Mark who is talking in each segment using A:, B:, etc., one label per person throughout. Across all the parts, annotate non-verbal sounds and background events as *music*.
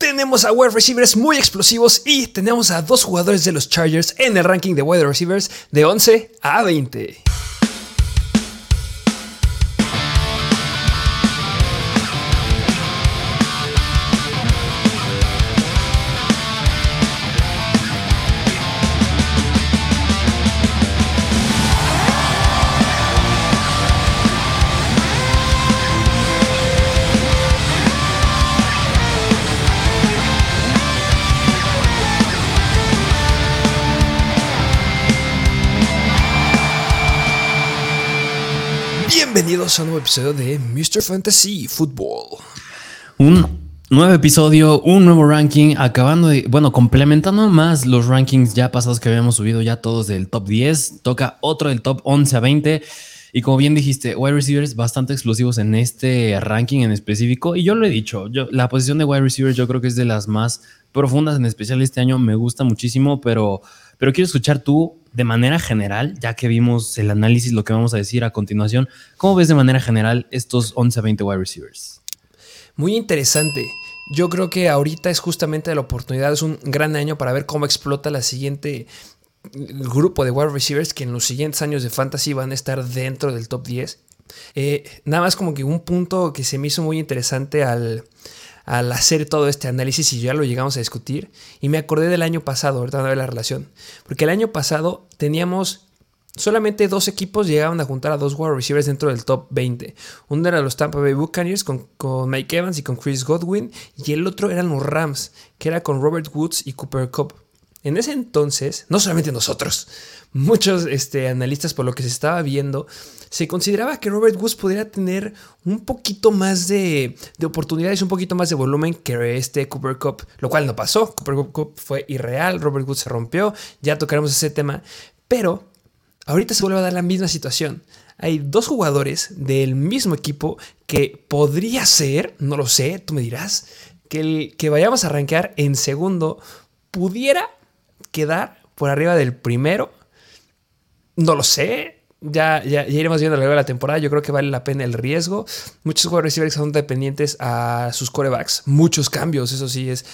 A: Tenemos a wide receivers muy explosivos y tenemos a dos jugadores de los Chargers en el ranking de wide receivers de 11 a 20. A un nuevo episodio de Mr. Fantasy Football.
B: Un nuevo episodio, un nuevo ranking, acabando de, bueno, complementando más los rankings ya pasados que habíamos subido ya todos del top 10, toca otro del top 11 a 20. Y como bien dijiste, wide receivers bastante explosivos en este ranking en específico. Y yo lo he dicho, yo, la posición de wide receivers yo creo que es de las más profundas, en especial este año, me gusta muchísimo, pero, pero quiero escuchar tú de manera general, ya que vimos el análisis, lo que vamos a decir a continuación, ¿cómo ves de manera general estos 11 a 20 wide receivers?
A: Muy interesante. Yo creo que ahorita es justamente la oportunidad, es un gran año para ver cómo explota la siguiente grupo de wide receivers que en los siguientes años de fantasy van a estar dentro del top 10. Eh, nada más como que un punto que se me hizo muy interesante al, al hacer todo este análisis y ya lo llegamos a discutir. Y me acordé del año pasado, ahorita no la relación. Porque el año pasado teníamos solamente dos equipos llegaban a juntar a dos wide receivers dentro del top 20. Uno era los Tampa Bay Buccaneers con, con, Mike Evans y con Chris Godwin. Y el otro eran los Rams, que era con Robert Woods y Cooper Cup. En ese entonces, no solamente nosotros, *laughs* muchos este, analistas por lo que se estaba viendo, se consideraba que Robert Woods pudiera tener un poquito más de, de, oportunidades, un poquito más de volumen que este Cooper Cup, lo cual no pasó. Cooper Cup fue irreal, Robert Woods se rompió, ya tocaremos ese tema, pero ahorita se vuelve a dar la misma situación. Hay dos jugadores del mismo equipo que podría ser, no lo sé, tú me dirás, que el que vayamos a arranquear en segundo pudiera quedar por arriba del primero. No lo sé. Ya, ya, ya, iremos viendo a lo largo de la temporada. Yo creo que vale la pena el riesgo. Muchos jugadores receivers son dependientes a sus corebacks. Muchos cambios, eso sí es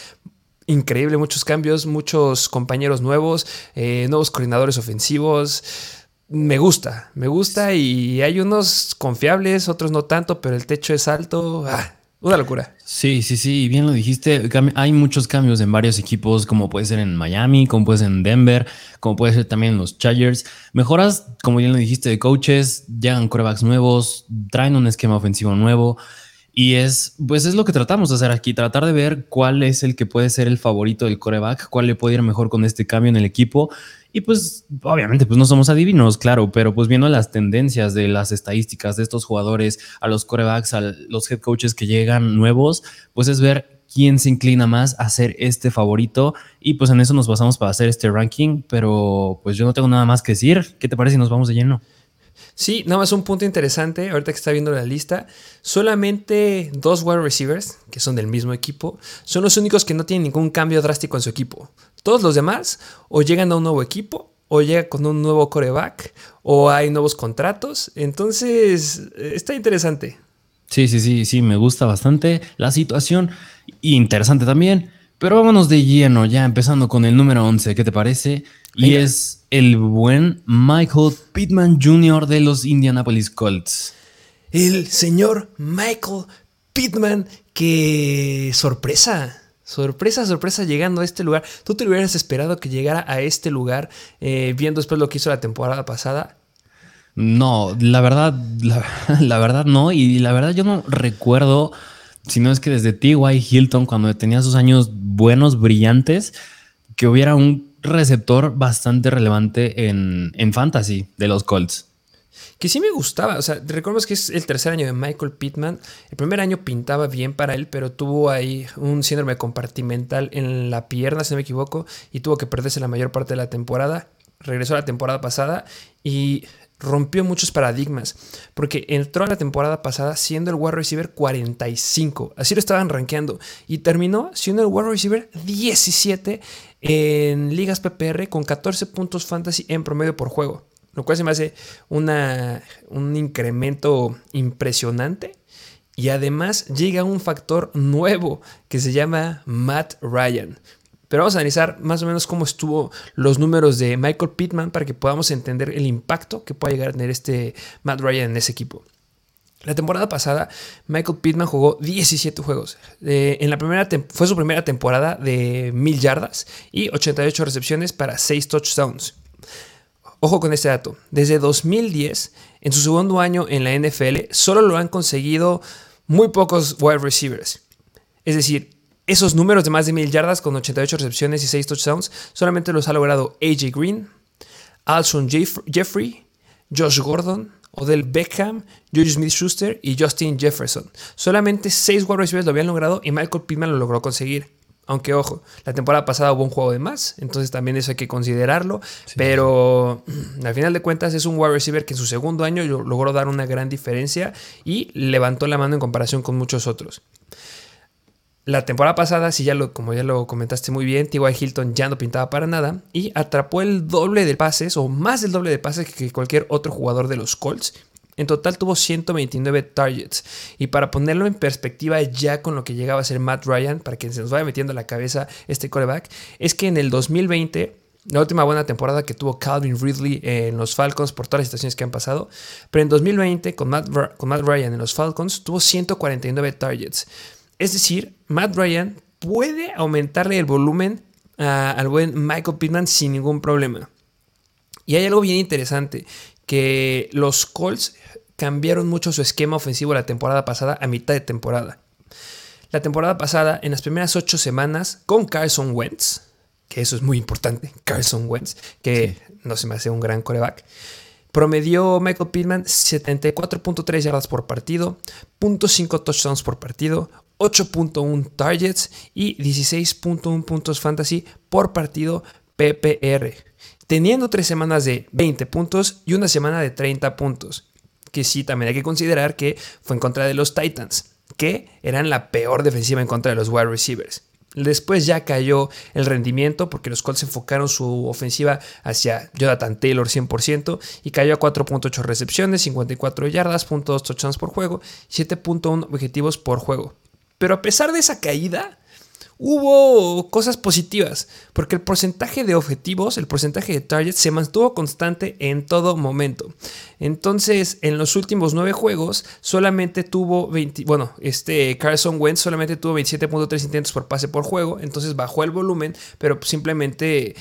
A: increíble. Muchos cambios, muchos compañeros nuevos, eh, nuevos coordinadores ofensivos. Me gusta, me gusta y hay unos confiables, otros no tanto, pero el techo es alto. Ah, una locura.
B: Sí, sí, sí, bien lo dijiste. Hay muchos cambios en varios equipos, como puede ser en Miami, como puede ser en Denver, como puede ser también en los Chargers. Mejoras, como bien lo dijiste, de coaches, llegan corebacks nuevos, traen un esquema ofensivo nuevo. Y es, pues es lo que tratamos de hacer aquí, tratar de ver cuál es el que puede ser el favorito del coreback, cuál le puede ir mejor con este cambio en el equipo y pues obviamente pues no somos adivinos, claro, pero pues viendo las tendencias de las estadísticas de estos jugadores, a los corebacks, a los head coaches que llegan nuevos, pues es ver quién se inclina más a ser este favorito y pues en eso nos basamos para hacer este ranking, pero pues yo no tengo nada más que decir. ¿Qué te parece si nos vamos de lleno?
A: Sí, nada más un punto interesante, ahorita que está viendo la lista, solamente dos wide receivers, que son del mismo equipo, son los únicos que no tienen ningún cambio drástico en su equipo. Todos los demás o llegan a un nuevo equipo, o llega con un nuevo coreback, o hay nuevos contratos. Entonces, está interesante.
B: Sí, sí, sí, sí, me gusta bastante la situación. Interesante también. Pero vámonos de lleno, ya empezando con el número 11, ¿qué te parece? Y es el buen Michael Pittman Jr. de los Indianapolis Colts.
A: El señor Michael Pittman, que sorpresa. Sorpresa, sorpresa llegando a este lugar. ¿Tú te hubieras esperado que llegara a este lugar eh, viendo después lo que hizo la temporada pasada?
B: No, la verdad, la, *laughs* verdad no. Y la verdad yo no recuerdo, si no es que desde T.Y. Hilton, cuando tenía sus años buenos, brillantes, que hubiera un receptor bastante relevante en, en fantasy de los Colts
A: que sí me gustaba. O sea, recordemos que es el tercer año de Michael Pittman. El primer año pintaba bien para él, pero tuvo ahí un síndrome compartimental en la pierna, si no me equivoco, y tuvo que perderse la mayor parte de la temporada. Regresó a la temporada pasada y rompió muchos paradigmas, porque entró a la temporada pasada siendo el wide receiver 45, así lo estaban rankeando, y terminó siendo el wide receiver 17 en ligas PPR con 14 puntos fantasy en promedio por juego lo cual se me hace una, un incremento impresionante. Y además llega un factor nuevo que se llama Matt Ryan. Pero vamos a analizar más o menos cómo estuvo los números de Michael Pittman para que podamos entender el impacto que puede llegar a tener este Matt Ryan en ese equipo. La temporada pasada, Michael Pittman jugó 17 juegos. Eh, en la primera fue su primera temporada de 1000 yardas y 88 recepciones para 6 touchdowns. Ojo con este dato. Desde 2010, en su segundo año en la NFL, solo lo han conseguido muy pocos wide receivers. Es decir, esos números de más de 1000 yardas con 88 recepciones y 6 touchdowns solamente los ha logrado AJ Green, Alson Jeffrey, Josh Gordon, Odell Beckham, Juju Smith Schuster y Justin Jefferson. Solamente 6 wide receivers lo habían logrado y Michael Pittman lo logró conseguir. Aunque ojo, la temporada pasada hubo un juego de más, entonces también eso hay que considerarlo. Pero al final de cuentas es un wide receiver que en su segundo año logró dar una gran diferencia y levantó la mano en comparación con muchos otros. La temporada pasada, sí, ya lo, como ya lo comentaste muy bien, T.Y. Hilton ya no pintaba para nada y atrapó el doble de pases o más del doble de pases que cualquier otro jugador de los Colts. En total tuvo 129 targets. Y para ponerlo en perspectiva ya con lo que llegaba a ser Matt Ryan, para que se nos vaya metiendo a la cabeza este coreback, es que en el 2020 la última buena temporada que tuvo Calvin Ridley en los Falcons por todas las situaciones que han pasado. Pero en 2020, con Matt, con Matt Ryan en los Falcons, tuvo 149 targets. Es decir, Matt Ryan puede aumentarle el volumen al buen Michael Pittman sin ningún problema. Y hay algo bien interesante, que los Colts cambiaron mucho su esquema ofensivo la temporada pasada a mitad de temporada. La temporada pasada, en las primeras ocho semanas, con Carson Wentz, que eso es muy importante, *laughs* Carson Wentz, que no se me hace un gran coreback, promedió Michael Pittman 74.3 yardas por partido, .5 touchdowns por partido, 8.1 targets y 16.1 puntos fantasy por partido PPR, teniendo tres semanas de 20 puntos y una semana de 30 puntos. Que sí, también hay que considerar que fue en contra de los Titans, que eran la peor defensiva en contra de los wide receivers. Después ya cayó el rendimiento porque los Colts enfocaron su ofensiva hacia Jonathan Taylor 100% y cayó a 4.8 recepciones, 54 yardas, .2 touchdowns por juego, 7.1 objetivos por juego. Pero a pesar de esa caída, hubo cosas positivas, porque el porcentaje de objetivos, el porcentaje de targets se mantuvo constante en todo momento. Entonces, en los últimos nueve juegos, solamente tuvo 20, bueno, este Carson Wentz solamente tuvo 27.3 intentos por pase por juego, entonces bajó el volumen, pero simplemente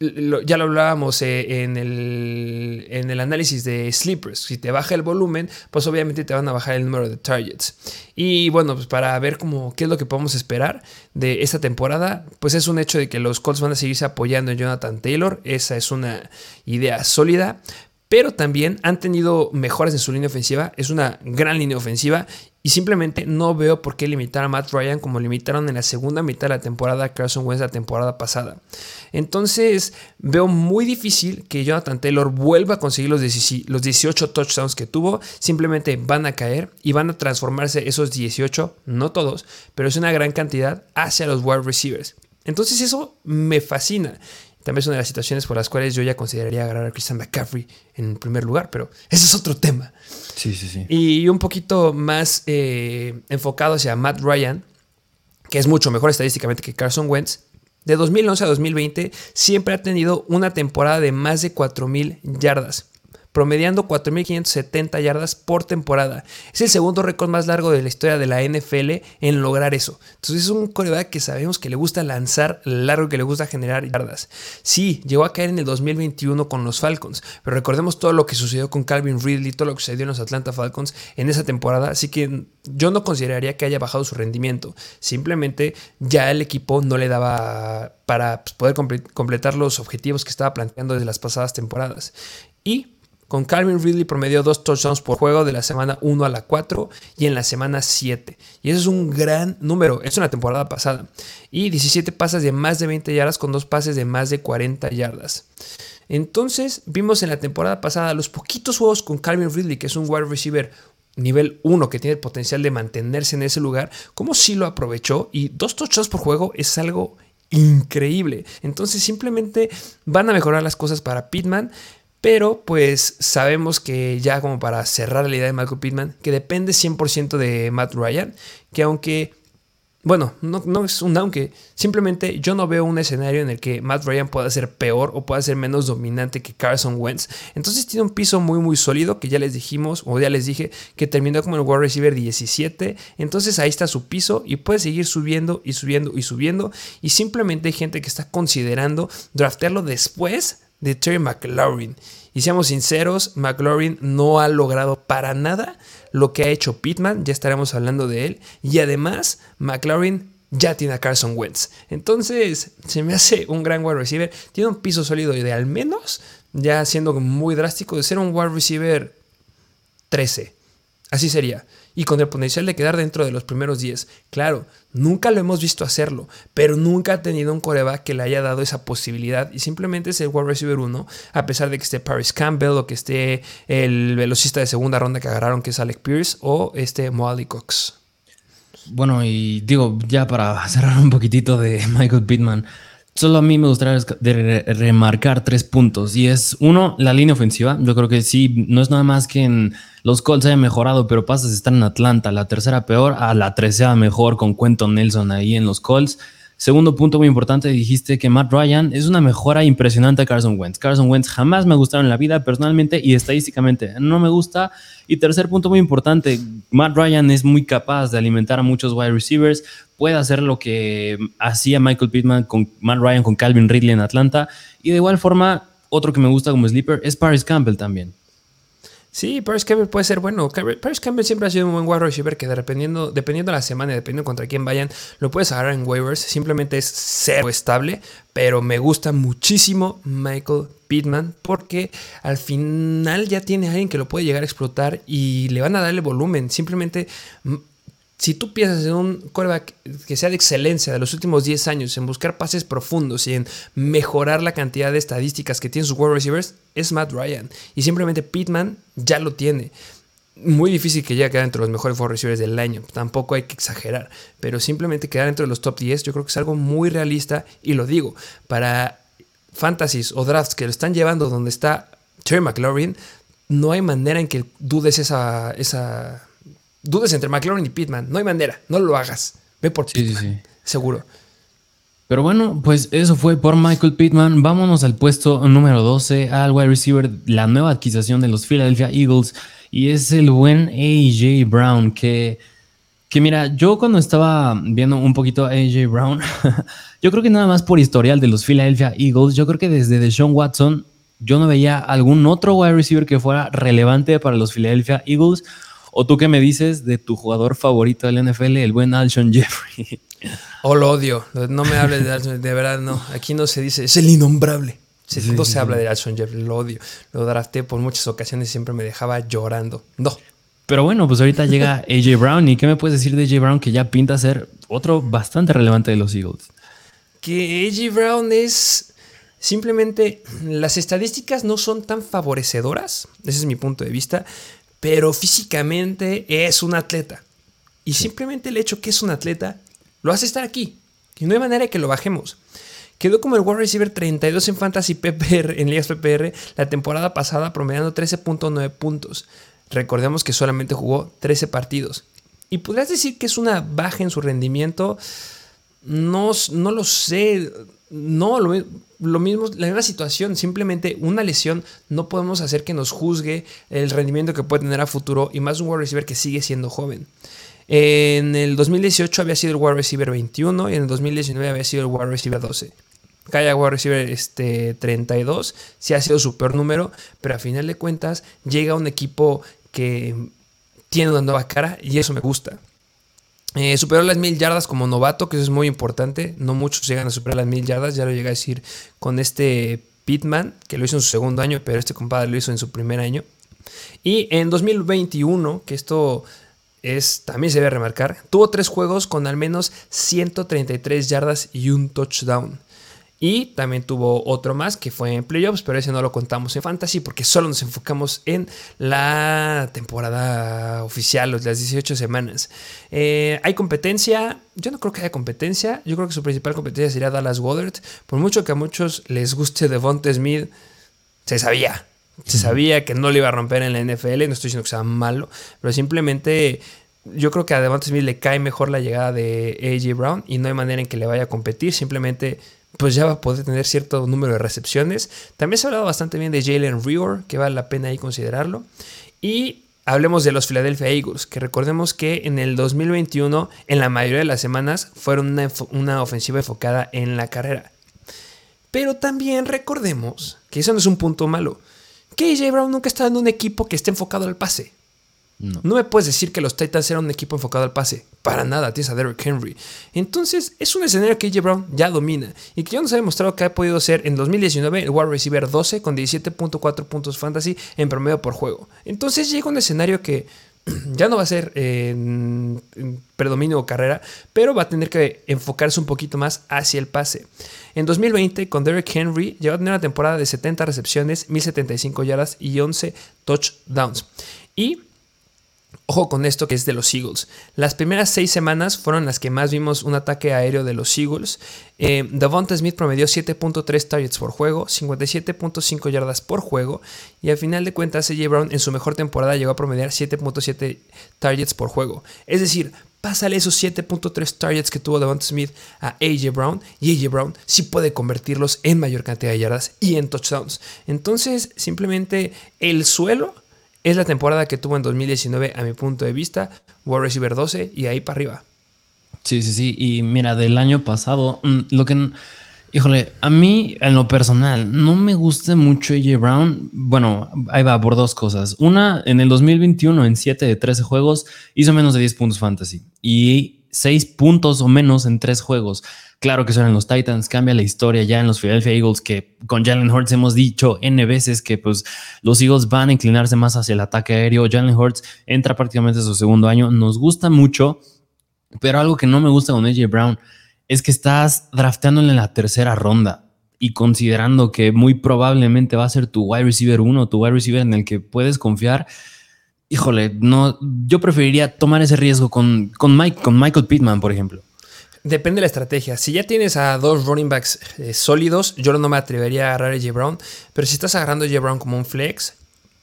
A: ya lo hablábamos eh, en, el, en el análisis de sleepers. Si te baja el volumen, pues obviamente te van a bajar el número de targets. Y bueno, pues para ver cómo, qué es lo que podemos esperar de esta temporada, pues es un hecho de que los Colts van a seguirse apoyando en Jonathan Taylor. Esa es una idea sólida pero también han tenido mejoras en su línea ofensiva. Es una gran línea ofensiva y simplemente no veo por qué limitar a Matt Ryan como limitaron en la segunda mitad de la temporada a Carson Wentz la temporada pasada. Entonces veo muy difícil que Jonathan Taylor vuelva a conseguir los 18 touchdowns que tuvo. Simplemente van a caer y van a transformarse esos 18, no todos, pero es una gran cantidad hacia los wide receivers. Entonces eso me fascina. También es una de las situaciones por las cuales yo ya consideraría agarrar a Christian McCaffrey en primer lugar, pero ese es otro tema.
B: Sí, sí, sí.
A: Y un poquito más eh, enfocado hacia Matt Ryan, que es mucho mejor estadísticamente que Carson Wentz. De 2011 a 2020 siempre ha tenido una temporada de más de 4.000 yardas promediando 4.570 yardas por temporada. Es el segundo récord más largo de la historia de la NFL en lograr eso. Entonces es un coreback que sabemos que le gusta lanzar largo, que le gusta generar yardas. Sí, llegó a caer en el 2021 con los Falcons, pero recordemos todo lo que sucedió con Calvin Ridley, todo lo que sucedió en los Atlanta Falcons en esa temporada, así que yo no consideraría que haya bajado su rendimiento. Simplemente ya el equipo no le daba para pues, poder completar los objetivos que estaba planteando desde las pasadas temporadas. Y con Calvin Ridley promedió dos touchdowns por juego de la semana 1 a la 4 y en la semana 7. Y eso es un gran número. Es una temporada pasada. Y 17 pases de más de 20 yardas con dos pases de más de 40 yardas. Entonces vimos en la temporada pasada los poquitos juegos con Calvin Ridley, que es un wide receiver nivel 1 que tiene el potencial de mantenerse en ese lugar, como sí lo aprovechó y dos touchdowns por juego es algo increíble. Entonces simplemente van a mejorar las cosas para Pittman Pero pues sabemos que ya como para cerrar la idea de Michael Pittman, que depende 100% de Matt Ryan, que aunque bueno, no, es un aunque. Simplemente yo no veo un escenario en el que Matt Ryan pueda ser peor o pueda ser menos dominante que Carson Wentz. Entonces tiene un piso muy, muy sólido que ya les dijimos, o ya les dije, que terminó como el wide receiver 17. Entonces ahí está su piso y puede seguir subiendo y subiendo y subiendo. Y simplemente hay gente que está considerando draftearlo después de Terry McLaurin. Y seamos sinceros, McLaurin no ha logrado para nada lo que ha hecho Pittman, ya estaremos hablando de él. Y además, McLaurin ya tiene a Carson Wentz. Entonces, se me hace un gran wide receiver. Tiene un piso sólido de al menos, ya siendo muy drástico, de ser un wide receiver 13. Así sería y con el potencial de quedar dentro de los primeros 10. Claro, nunca lo hemos visto hacerlo, pero nunca ha tenido un coreback que le haya dado esa posibilidad y simplemente es el wide receiver 1, a pesar de que esté Paris Campbell o que esté el velocista de segunda ronda que agarraron que es Alec Pierce o este Molly Cox.
B: Bueno, y digo, ya para cerrar un poquitito de *laughs* Michael Pittman, Solo a mí me gustaría remarcar tres puntos. Y es, uno, la línea ofensiva. Yo creo que sí, no es nada más que en los Colts haya mejorado, pero pasas estar en Atlanta, la tercera peor, a la tercera mejor con Quentin Nelson ahí en los Colts. Segundo punto muy importante, dijiste que Matt Ryan es una mejora impresionante a Carson Wentz. Carson Wentz jamás me ha gustado en la vida personalmente y estadísticamente no me gusta. Y tercer punto muy importante, Matt Ryan es muy capaz de alimentar a muchos wide receivers, puede hacer lo que hacía Michael Pittman con Matt Ryan, con Calvin Ridley en Atlanta. Y de igual forma, otro que me gusta como sleeper es Paris Campbell también.
A: Sí, Paris Campbell puede ser bueno. Paris Campbell siempre ha sido un buen wide receiver que dependiendo, dependiendo de la semana y dependiendo contra quién vayan, lo puedes agarrar en waivers. Simplemente es cero estable, pero me gusta muchísimo Michael Pittman porque al final ya tiene a alguien que lo puede llegar a explotar y le van a darle volumen. Simplemente si tú piensas en un quarterback que sea de excelencia de los últimos 10 años, en buscar pases profundos y en mejorar la cantidad de estadísticas que tienen sus wide receivers, es Matt Ryan. Y simplemente Pittman ya lo tiene. Muy difícil que llegue a entre los mejores wide receivers del año. Tampoco hay que exagerar. Pero simplemente quedar entre los top 10 yo creo que es algo muy realista. Y lo digo, para fantasies o drafts que lo están llevando donde está Terry McLaurin, no hay manera en que dudes esa, esa dudes entre McLaurin y Pittman. No hay manera, no lo hagas. Ve por sí, Pittman, seguro.
B: Pero bueno, pues eso fue por Michael Pittman. Vámonos al puesto número 12, al wide receiver, la nueva adquisición de los Philadelphia Eagles. Y es el buen AJ Brown, que, que mira, yo cuando estaba viendo un poquito a AJ Brown, *laughs* yo creo que nada más por historial de los Philadelphia Eagles, yo creo que desde Deshaun Watson, yo no veía algún otro wide receiver que fuera relevante para los Philadelphia Eagles ¿O tú qué me dices de tu jugador favorito del NFL, el buen Alshon Jeffrey? *laughs*
A: Oh, lo odio. No me hables de Alshon, de verdad no. Aquí no se dice, es el innombrable. no se habla de Alshon Jeffrey, lo odio. Lo drafté por muchas ocasiones y siempre me dejaba llorando. No.
B: Pero bueno, pues ahorita llega *laughs* AJ Brown. ¿Y qué me puedes decir de AJ Brown que ya pinta ser otro bastante relevante de los Eagles?
A: Que AJ Brown es simplemente las estadísticas no son tan favorecedoras, ese es mi punto de vista, pero físicamente es un atleta. Y simplemente el hecho que es un atleta lo hace estar aquí. Y no hay manera de que lo bajemos. Quedó como el wide receiver 32 en Fantasy PPR, *laughs* en Ligas PPR, la temporada pasada, promediando 13.9 puntos. Recordemos que solamente jugó 13 partidos. Y podrías decir que es una baja en su rendimiento. No, no lo sé. No, lo, lo mismo, la misma situación, simplemente una lesión no podemos hacer que nos juzgue el rendimiento que puede tener a futuro y más un wide receiver que sigue siendo joven. En el 2018 había sido el wide receiver 21 y en el 2019 había sido el wide receiver 12. Calla wide receiver este, 32, sí ha sido su peor número, pero a final de cuentas llega un equipo que tiene una nueva cara y eso me gusta. Eh, superó las mil yardas como novato, que eso es muy importante. No muchos llegan a superar las mil yardas, ya lo llega a decir con este Pitman, que lo hizo en su segundo año, pero este compadre lo hizo en su primer año. Y en 2021, que esto es también se debe remarcar, tuvo tres juegos con al menos 133 yardas y un touchdown. Y también tuvo otro más que fue en playoffs, pero ese no lo contamos en fantasy porque solo nos enfocamos en la temporada oficial, las 18 semanas. Eh, ¿Hay competencia? Yo no creo que haya competencia. Yo creo que su principal competencia sería Dallas Goddard. Por mucho que a muchos les guste Devonta Smith, se sabía. Se sabía que no le iba a romper en la NFL, no estoy diciendo que sea malo, pero simplemente yo creo que a Devonta Smith le cae mejor la llegada de AJ Brown y no hay manera en que le vaya a competir, simplemente pues ya va a poder tener cierto número de recepciones. También se ha hablado bastante bien de Jalen Reor, que vale la pena ahí considerarlo. Y hablemos de los Philadelphia Eagles, que recordemos que en el 2021, en la mayoría de las semanas, fueron una, una ofensiva enfocada en la carrera. Pero también recordemos que eso no es un punto malo. AJ Brown nunca está en un equipo que esté enfocado al pase. No. me puedes decir que los Titans eran un equipo enfocado al pase. Para nada, tienes a Derrick Henry. Entonces, es un escenario que AJ Brown ya domina y que ya nos ha demostrado que ha podido ser en 2019 el wide receiver 12 con 17.4 puntos fantasy en promedio por juego. Entonces, llega un escenario que *clears throat* ya no va a ser en, predominio o carrera, pero va a tener que enfocarse un poquito más hacia el pase. En 2020, con Derrick Henry, llegó a tener una temporada de 70 recepciones, 1075 yardas y 11 touchdowns. Y Ojo con esto que es de los Eagles. Las primeras seis semanas fueron las que más vimos un ataque aéreo de los Eagles. Eh, Smith promedió 7.3 targets por juego, 57.5 yardas por juego. Y al final de cuentas, AJ Brown en su mejor temporada llegó a promediar 7.7 targets por juego. Es decir, pásale esos 7.3 targets que tuvo Devonta Smith a AJ Brown. Y AJ Brown sí puede convertirlos en mayor cantidad de yardas y en touchdowns. Entonces, simplemente el suelo es la temporada que tuvo en 2019 a mi punto de vista, War Receiver 12 y ahí para arriba.
B: Sí, sí, sí. Y mira, del año pasado, mm, lo que... Híjole, a mí en lo personal no me gusta mucho AJ Brown. Bueno, ahí va por dos cosas. Una, en el 2021, en 7 de 13 juegos, hizo menos de 10 puntos fantasy. Y 6 puntos o menos en 3 juegos. Claro que son en los Titans, cambia la historia ya en los Philadelphia Eagles, que con Jalen Hurts hemos dicho N veces que pues los Eagles van a inclinarse más hacia el ataque aéreo. Jalen Hurts entra prácticamente a su segundo año. Nos gusta mucho, pero algo que no me gusta con AJ Brown es que estás drafteándole en la tercera ronda y considerando que muy probablemente va a ser tu wide receiver uno, tu wide receiver en el que puedes confiar. Híjole, no, yo preferiría tomar ese riesgo con, con, Mike, con Michael Pittman, por ejemplo.
A: Depende de la estrategia. Si ya tienes a dos running backs eh, sólidos, yo no me atrevería a agarrar a J. Brown. Pero si estás agarrando a J. Brown como un flex,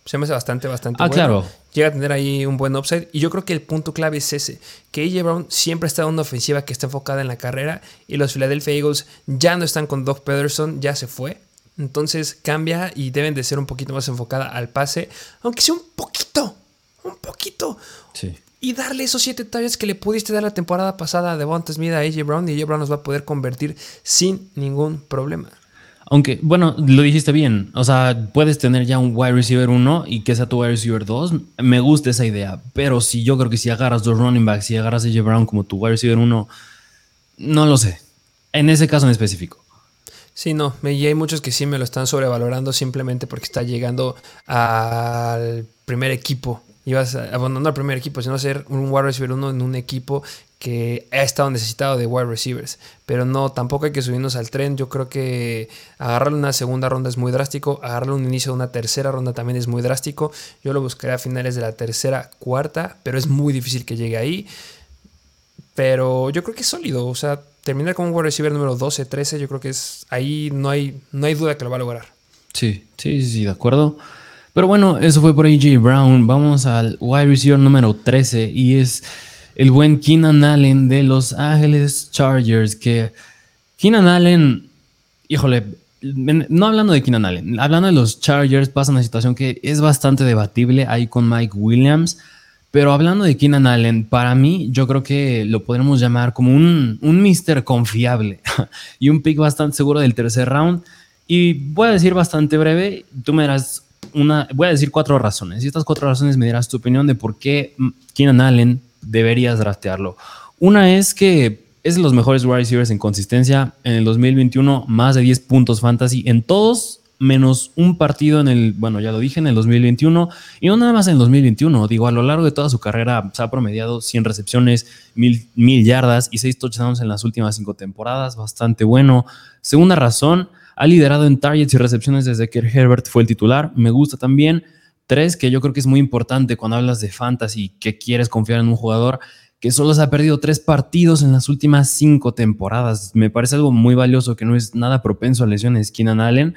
A: se me hace bastante, bastante
B: ah, claro.
A: Llega a tener ahí un buen upside. Y yo creo que el punto clave es ese: que AJ Brown siempre está en una ofensiva que está enfocada en la carrera. Y los Philadelphia Eagles ya no están con Doug Pederson, ya se fue. Entonces cambia y deben de ser un poquito más enfocada al pase. Aunque sea un poquito. Un poquito.
B: Sí
A: y darle esos siete targets que le pudiste dar la temporada pasada a Devonta Smith a AJ Brown y AJ Brown nos va a poder convertir sin ningún problema.
B: Aunque, bueno, lo dijiste bien. O sea, puedes tener ya un wide receiver 1 y que sea tu wide receiver 2. Me gusta esa idea. Pero si yo creo que si agarras dos running backs y agarras a AJ Brown como tu wide receiver 1, no lo sé. En ese caso en específico.
A: Sí, no. Y hay muchos que sí me lo están sobrevalorando simplemente porque está llegando al primer equipo ibas abandonando al primer equipo, sino ser un wide receiver uno en un equipo que ha estado necesitado de wide receivers. Pero no, tampoco hay que subirnos al tren. Yo creo que agarrarle una segunda ronda es muy drástico. Agarrarle un inicio de una tercera ronda también es muy drástico. Yo lo buscaré a finales de la tercera, cuarta, pero es muy difícil que llegue ahí. Pero yo creo que es sólido. O sea, terminar con un wide receiver número 12, 13, yo creo que es ahí no hay, no hay duda que lo va a lograr.
B: Sí, sí, sí, de acuerdo. Pero bueno, eso fue por AJ Brown. Vamos al wide receiver número 13 y es el buen Keenan Allen de Los Ángeles Chargers. Que Keenan Allen, híjole, no hablando de Keenan Allen, hablando de los Chargers, pasa una situación que es bastante debatible ahí con Mike Williams. Pero hablando de Keenan Allen, para mí yo creo que lo podremos llamar como un, un mister confiable *laughs* y un pick bastante seguro del tercer round. Y voy a decir bastante breve, tú me darás una, voy a decir cuatro razones. Y estas cuatro razones me dirás tu opinión de por qué Keenan Allen deberías draftearlo. Una es que es de los mejores wide receivers en consistencia. En el 2021, más de 10 puntos fantasy en todos, menos un partido en el, bueno, ya lo dije, en el 2021. Y no nada más en el 2021. Digo, a lo largo de toda su carrera se ha promediado 100 recepciones, 1000, yardas y 6 touchdowns en las últimas 5 temporadas. Bastante bueno. Segunda razón ha liderado en targets y recepciones desde que Herbert fue el titular. Me gusta también. Tres, que yo creo que es muy importante cuando hablas de fantasy, que quieres confiar en un jugador que solo se ha perdido tres partidos en las últimas cinco temporadas. Me parece algo muy valioso que no es nada propenso a lesiones Keenan Allen.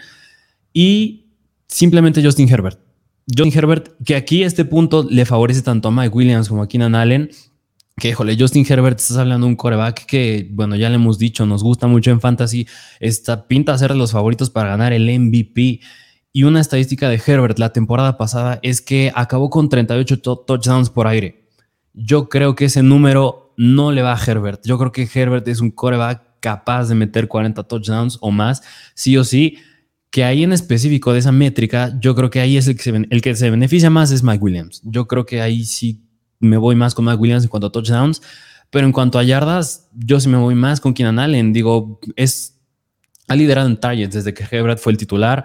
B: Y simplemente Justin Herbert. Justin Herbert, que aquí este punto le favorece tanto a Mike Williams como a Keenan Allen, que, híjole, Justin Herbert, estás hablando de un coreback que, bueno, ya le hemos dicho, nos gusta mucho en fantasy, está, pinta a ser los favoritos para ganar el MVP. Y una estadística de Herbert la temporada pasada es que acabó con 38 touchdowns por aire. Yo creo que ese número no le va a Herbert. Yo creo que Herbert es un coreback capaz de meter 40 touchdowns o más, sí o sí. Que ahí en específico de esa métrica, yo creo que ahí es el que se, el que se beneficia más es Mike Williams. Yo creo que ahí sí me voy más con Mike Williams en cuanto a touchdowns. Pero en cuanto a yardas, yo sí me voy más con Keenan Allen. Digo, es, ha liderado en targets desde que Herbert fue el titular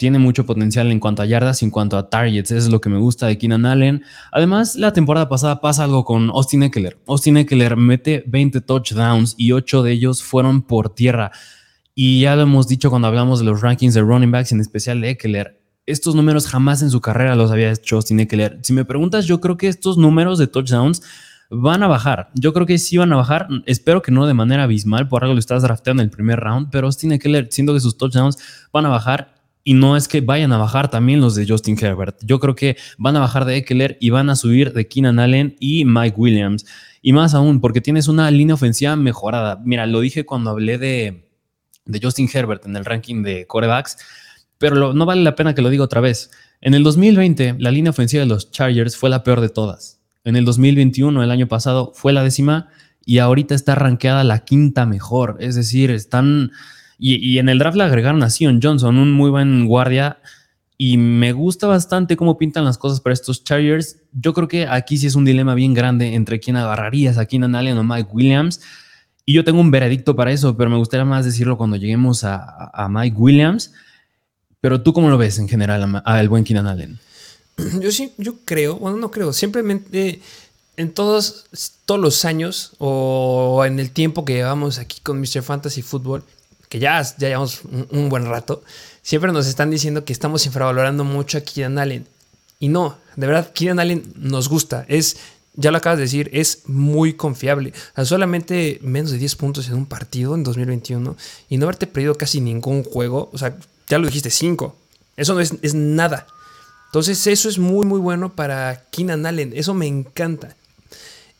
B: tiene mucho potencial en cuanto a yardas y en cuanto a targets. Eso es lo que me gusta de Keenan Allen. Además, la temporada pasada pasa algo con Austin Eckler. Austin Eckler mete 20 touchdowns y 8 de ellos fueron por tierra. Y ya lo hemos dicho cuando hablamos de los rankings de running backs, en especial de Eckler. Estos números jamás en su carrera los había hecho Austin Eckler. Si me preguntas, yo creo que estos números de touchdowns van a bajar. Yo creo que sí van a bajar. Espero que no de manera abismal, por algo lo estás drafteando en el primer round, pero Austin Eckler, siendo que sus touchdowns van a bajar y no es que vayan a bajar también los de Justin Herbert. Yo creo que van a bajar de Eckler y van a subir de Keenan Allen y Mike Williams. Y más aún, porque tienes una línea ofensiva mejorada. Mira, lo dije cuando hablé de, de Justin Herbert en el ranking de corebacks, pero no vale la pena que lo diga otra vez. En el 2020, la línea ofensiva de los Chargers fue la peor de todas. En el 2021, el año pasado, fue la décima y ahorita está rankeada la quinta mejor. Es decir, están y, en el draft le agregaron a Sion Johnson, un muy buen guardia. Y me gusta bastante cómo pintan las cosas para estos Chargers. Yo creo que aquí sí es un dilema bien grande entre quién agarrarías, a Keenan Allen o Mike Williams. Y yo tengo un veredicto para eso, pero me gustaría más decirlo cuando lleguemos a, Mike Williams. Pero tú cómo lo ves en general al buen Keenan Allen? *clears throat*
A: Yo sí, yo creo, bueno, no creo, simplemente en todos, todos los años o en el tiempo que llevamos aquí con Mr. Fantasy Football, que ya, ya llevamos un, buen rato, siempre nos están diciendo que estamos infravalorando mucho a Keenan Allen. Y no, de verdad, Keenan Allen nos gusta. Es, ya lo acabas de decir, es muy confiable. solamente menos de 10 puntos en un partido en 2021 y no haberte perdido casi ningún juego. O sea, ya lo dijiste, 5. Eso no es, es nada. Entonces, eso es muy, muy bueno para Keenan Allen. Eso me encanta.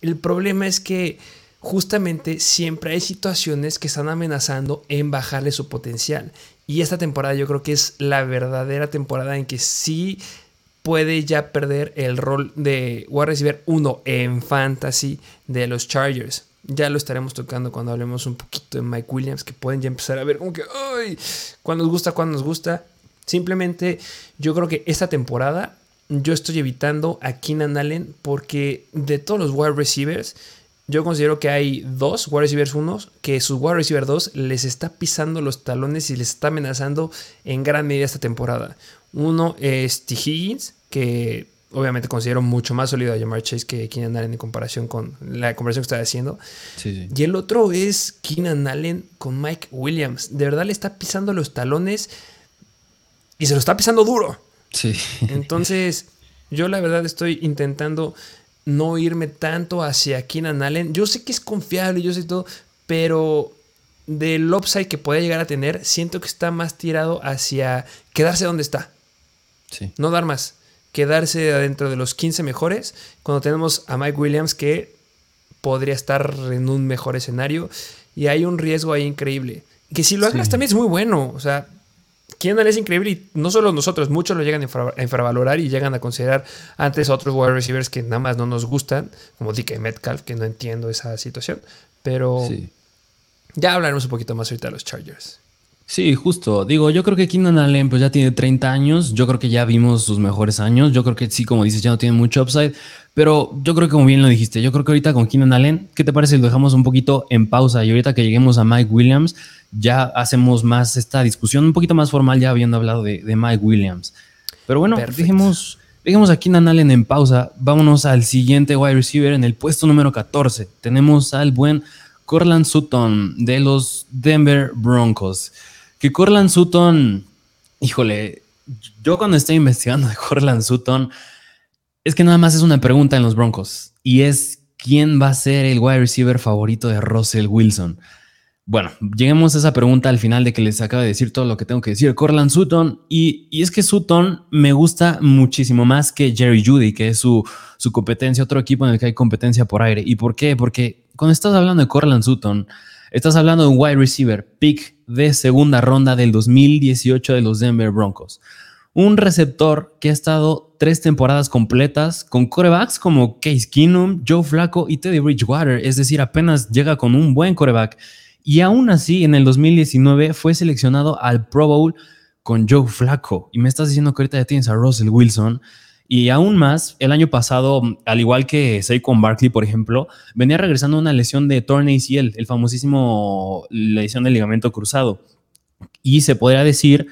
A: El problema es que justamente siempre hay situaciones que están amenazando en bajarle su potencial. Y esta temporada yo creo que es la verdadera temporada en que sí puede ya perder el rol de wide receiver 1 en fantasy de los Chargers. Ya lo estaremos tocando cuando hablemos un poquito de Mike Williams, que pueden ya empezar a ver como que, ay, cuando nos gusta, cuando nos gusta. Simplemente yo creo que esta temporada yo estoy evitando a Keenan Allen porque de todos los wide receivers, yo considero que hay dos wide receivers unos que su wide receiver 2 les está pisando los talones y les está amenazando en gran medida esta temporada. Uno es T. Higgins, que obviamente considero mucho más sólido a Jamar Chase que Keenan Allen en comparación con la comparación que estaba haciendo. Y el otro es Keenan Allen con Mike Williams. De verdad le está pisando los talones y se lo está pisando duro.
B: Sí.
A: Entonces, yo la verdad estoy intentando no irme tanto hacia Keenan Allen. Yo sé que es confiable, yo sé todo, pero del upside que puede llegar a tener, siento que está más tirado hacia quedarse donde está.
B: Sí.
A: No dar más. Quedarse adentro de los 15 mejores. Cuando tenemos a Mike Williams que podría estar en un mejor escenario. Y hay un riesgo ahí increíble. Que si lo hagas también es muy bueno. O sea, Keenan es increíble y no solo nosotros, muchos lo llegan a infravalorar y llegan a considerar antes a otros wide receivers que nada más no nos gustan, como DK Metcalf, que no entiendo esa situación. Pero ya hablaremos un poquito más ahorita de los Chargers.
B: Sí, justo. Digo, yo creo que Keenan Allen pues ya tiene 30 años. Yo creo que ya vimos sus mejores años. Yo creo que sí, como dices, ya no tiene mucho upside. Pero yo creo que como bien lo dijiste, yo creo que ahorita con Keenan Allen, ¿qué te parece si lo dejamos un poquito en pausa? Y ahorita que lleguemos a Mike Williams, ya hacemos más esta discusión un poquito más formal, ya habiendo hablado de, Mike Williams. Pero bueno, dejemos, dejemos a Keenan Allen en pausa. Vámonos al siguiente wide receiver en el puesto número 14. Tenemos al buen Corland Sutton de los Denver Broncos. Que Corland Sutton, híjole, yo cuando estoy investigando de Corland Sutton, es que nada más es una pregunta en los Broncos y es quién va a ser el wide receiver favorito de Russell Wilson. bueno, lleguemos a esa pregunta al final de que les acabo de decir todo lo que tengo que decir. Corland Sutton, y, es que Sutton me gusta muchísimo más que Jerry Judy, que es su, su competencia, otro equipo en el que hay competencia por aire. ¿Y por qué? Porque cuando estás hablando de Corland Sutton, estás hablando de un wide receiver, pick de segunda ronda del 2018 de los Denver Broncos. Un receptor que ha estado tres temporadas completas con corebacks como Case Keenum, Joe Flacco y Teddy Bridgewater, es decir, apenas llega con un buen coreback y aún así, en el 2019 fue seleccionado al Pro Bowl con Joe Flacco. Y me estás diciendo que ahorita ya tienes a Russell Wilson. Y aún más, el año pasado, al igual que Saquon Barkley, por ejemplo, venía regresando una lesión de torn ACL, el famosísimo lesión del ligamento cruzado. Y se podría decir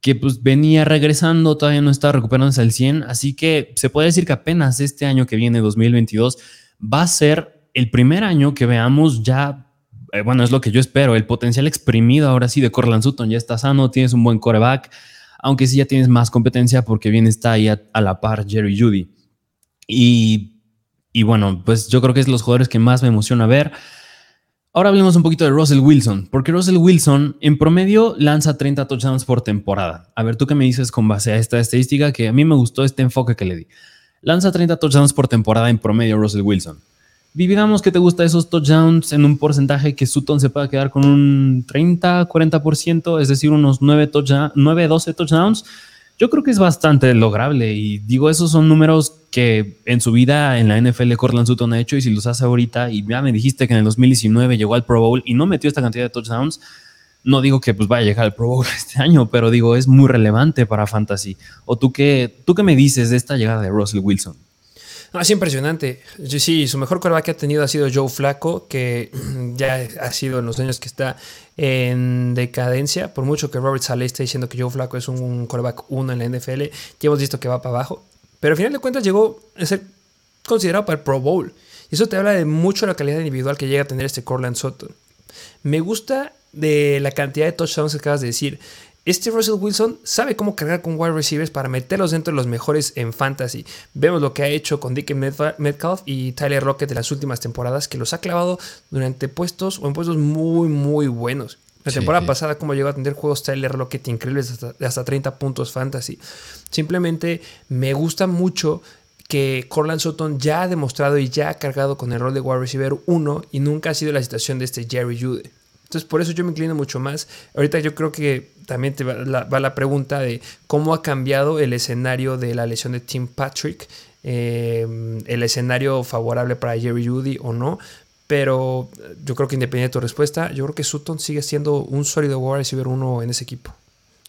B: que pues venía regresando, todavía no está recuperándose al 100, así que se puede decir que apenas este año que viene, 2022, va a ser el primer año que veamos ya eh, bueno, es lo que yo espero, el potencial exprimido ahora sí de Corland Sutton, ya está sano, tienes un buen coreback, aunque sí ya tienes más competencia porque bien está ahí a, la par Jerry Judy. Y, y, bueno, pues yo creo que es los jugadores que más me emociona ver. Ahora hablemos un poquito de Russell Wilson, porque Russell Wilson en promedio lanza 30 touchdowns por temporada. A ver, tú qué me dices con base a esta estadística que a mí me gustó este enfoque que le di. Lanza 30 touchdowns por temporada en promedio Russell Wilson. Dividamos que te gusta esos touchdowns en un porcentaje que Sutton se pueda quedar con un 30, 40%, es decir, unos 9, 9 12 touchdowns. Yo creo que es bastante lograble y digo, esos son números que en su vida en la NFL Cortland Sutton ha hecho y si los hace ahorita y ya me dijiste que en el 2019 llegó al Pro Bowl y no metió esta cantidad de touchdowns, no digo que pues vaya a llegar al Pro Bowl *laughs* este año, pero digo, es muy relevante para Fantasy. ¿O tú qué, tú qué me dices de esta llegada de Russell Wilson?
A: No, es impresionante. Sí, su mejor coreback que ha tenido ha sido Joe Flaco, que *clears throat* ya ha sido en los años que está en decadencia. Por mucho que Robert Saleh esté diciendo que Joe Flaco es un coreback 1 en la NFL, ya hemos visto que va para abajo. Pero al final de cuentas llegó a ser considerado para el Pro Bowl. Y eso te habla de mucho la calidad individual que llega a tener este Corland Sutton. Me gusta de la cantidad de touchdowns que acabas de decir este Russell Wilson sabe cómo cargar con wide receivers para meterlos dentro de los mejores en fantasy. Vemos lo que ha hecho con Dick Metcalf y Tyler Rocket de las últimas temporadas, que los ha clavado durante puestos o en puestos muy, muy buenos. La temporada pasada, como llegó a tener juegos Tyler Rocket increíbles de hasta 30 puntos fantasy. Simplemente me gusta mucho que Corland Sutton ya ha demostrado y ya ha cargado con el rol de wide receiver 1 y nunca ha sido la situación de este Jerry Judy. Entonces, por eso yo me inclino mucho más. Ahorita yo creo que también te va la, pregunta de cómo ha cambiado el escenario de la lesión de Tim Patrick, eh, el escenario favorable para Jerry Judy o no. Pero yo creo que independiente de tu respuesta, yo creo que Sutton sigue siendo un sólido wide receiver uno en ese equipo.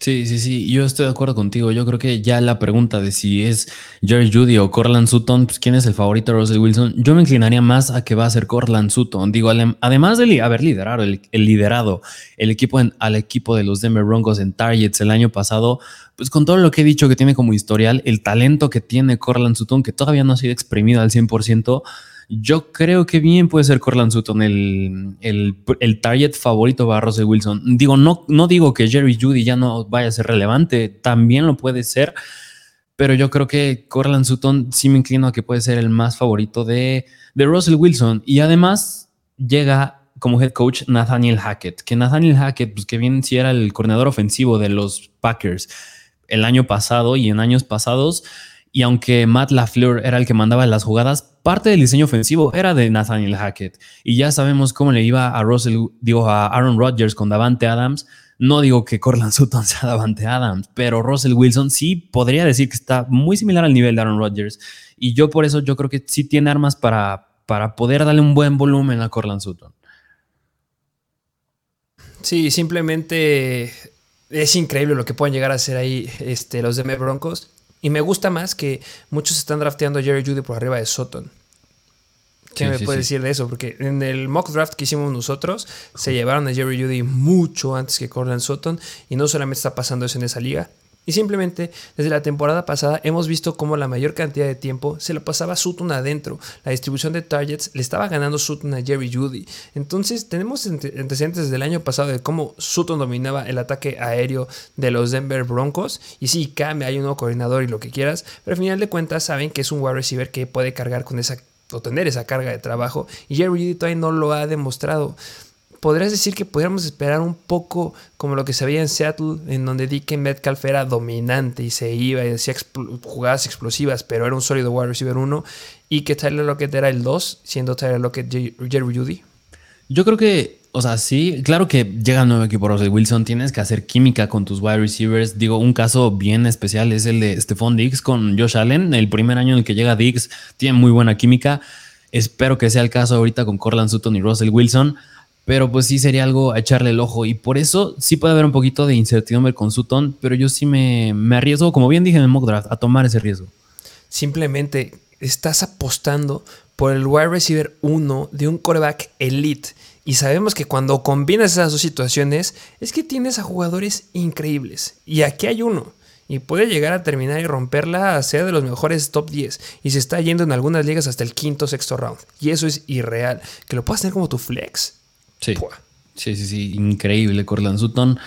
B: Sí, sí, sí, yo estoy de acuerdo contigo. Yo creo que ya la pregunta de si es Jerry Judy o Corland Sutton, pues quién es el favorito de Russell Wilson, yo me inclinaría más a que va a ser Corland Sutton. Digo, además de haber liderado el, liderado el equipo al equipo de los Denver Broncos en Targets el año pasado, pues con todo lo que he dicho que tiene como historial, el talento que tiene Corland Sutton, que todavía no ha sido exprimido al 100%, yo creo que bien puede ser Corland Sutton el, el, target favorito para Russell Wilson. Digo, no, no digo que Jerry Judy ya no vaya a ser relevante, también lo puede ser, pero yo creo que Corland Sutton sí me inclino a que puede ser el más favorito de, de Russell Wilson. Y además llega como head coach Nathaniel Hackett, que Nathaniel Hackett, pues que bien si era el coordinador ofensivo de los Packers el año pasado y en años pasados y aunque Matt LaFleur era el que mandaba las jugadas, parte del diseño ofensivo era de Nathaniel Hackett. Y ya sabemos cómo le iba a Russell, digo, a Aaron Rodgers con Davante Adams. No digo que Corland *laughs* Sutton sea Davante Adams, pero Russell Wilson sí podría decir que está muy similar al nivel de Aaron Rodgers. Y yo por eso yo creo que sí tiene armas para, para poder darle un buen volumen a Corland Sutton.
A: Sí, simplemente es increíble lo que pueden llegar a hacer ahí este, los de Broncos. Y me gusta más que muchos están drafteando a Jerry Judy por arriba de Sutton. ¿Qué me puede decir de eso? Porque en el mock draft que hicimos nosotros, se llevaron a Jerry Judy mucho antes que Corland Sutton. Y no solamente está pasando eso en esa liga, y simplemente desde la temporada pasada hemos visto cómo la mayor cantidad de tiempo se lo pasaba Sutton adentro. La distribución de targets le estaba ganando Sutton a Jerry Judy. Entonces tenemos antecedentes desde el año pasado de cómo Sutton dominaba el ataque aéreo de los Denver Broncos. Y sí, cambia, hay un nuevo coordinador y lo que quieras. Pero al final de cuentas saben que es un wide receiver que puede cargar con esa o tener esa carga de trabajo. Y Jerry Judy todavía no lo ha demostrado. Podrías decir que podríamos esperar un poco como lo que se veía en Seattle, en donde DK Metcalf era dominante y se iba y hacía jugadas explosivas, pero era un sólido wide receiver 1, y que Tyler Lockett era el 2, siendo Tyler Lockett Jerry Judy.
B: Yo creo que, o sea, sí, claro que llega el nuevo equipo Russell Wilson, tienes que hacer química con tus wide receivers. Digo, un caso bien especial es el de Stephon Diggs con Josh Allen. El primer año en el que llega Diggs tiene muy buena química. Espero que sea el caso ahorita con Corland Sutton y Russell Wilson. Pero pues sí sería algo a echarle el ojo. Y por eso sí puede haber un poquito de incertidumbre con Sutton. Pero yo sí me, me arriesgo, como bien dije en el mock draft, a tomar ese riesgo.
A: Simplemente estás apostando por el wide receiver 1 de un quarterback elite. Y sabemos que cuando combinas esas dos situaciones, es que tienes a jugadores increíbles. Y aquí hay uno. Y puede llegar a terminar y romperla a ser de los mejores top 10. Y se está yendo en algunas ligas hasta el quinto sexto round. Y eso es irreal. Que lo puedas tener como tu flex.
B: Sí. Sí, sí, sí. Increíble, Corland Sutton.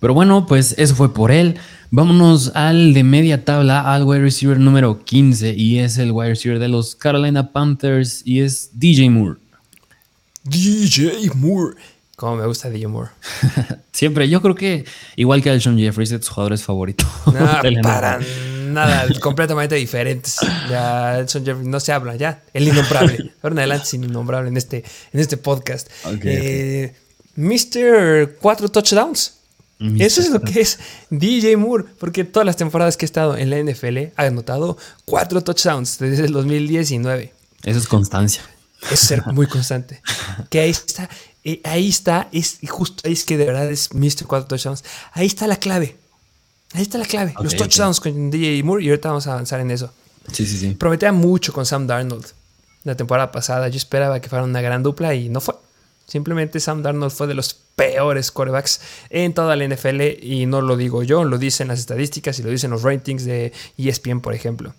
B: Pero bueno, pues eso fue por él. Vámonos al de media tabla, al wide receiver número 15. Y es el wide receiver de los Carolina Panthers. Y es DJ Moore.
A: DJ Moore. Como me gusta DJ Moore. *laughs*
B: Siempre, yo creo que igual que Alshon Jeffries, de tus jugadores favoritos.
A: No, *laughs* para nada, completamente diferentes. Ya Alshon Jeffries no se habla, ya. El innombrable. *laughs* Ahora en adelante sin innombrable en este, en este podcast. Eh, Mr. Cuatro Touchdowns. Eso es lo que es DJ Moore, porque todas las temporadas que he estado en la NFL ha anotado cuatro touchdowns desde el 2019.
B: Eso es constancia.
A: Es ser *laughs* muy constante. Que ahí está, eh, ahí está, es justo ahí es que de verdad es Mr. 4 touchdowns. Ahí está la clave. Ahí está la clave. Los touchdowns con DJ Moore y ahorita vamos a avanzar en eso.
B: Sí, sí, sí.
A: Prometía mucho con Sam Darnold la temporada pasada. Yo esperaba que fuera una gran dupla y no fue. Simplemente Sam Darnold fue de los peores quarterbacks en toda la NFL y no lo digo yo, lo dicen las estadísticas y lo dicen los ratings de ESPN, por ejemplo.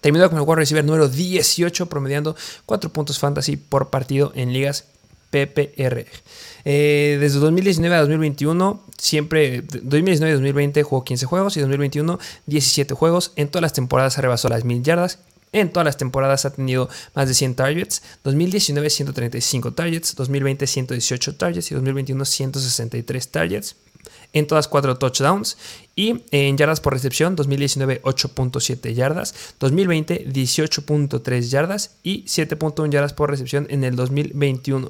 A: Terminó con el wide receiver número 18, promediando 4 puntos fantasy por partido en ligas PPR. Eh, desde 2019 a 2021, siempre 2019 2020 jugó 15 juegos y 2021 17 juegos. En todas las temporadas se rebasó las 1000 yardas. En todas las temporadas ha tenido más de 100 targets. 2019 135 targets, 2020 118 targets y 2021 163 targets en todas cuatro touchdowns. Y en yardas por recepción, 2019 8.7 yardas, 2020 18.3 yardas y 7.1 yardas por recepción en el 2021.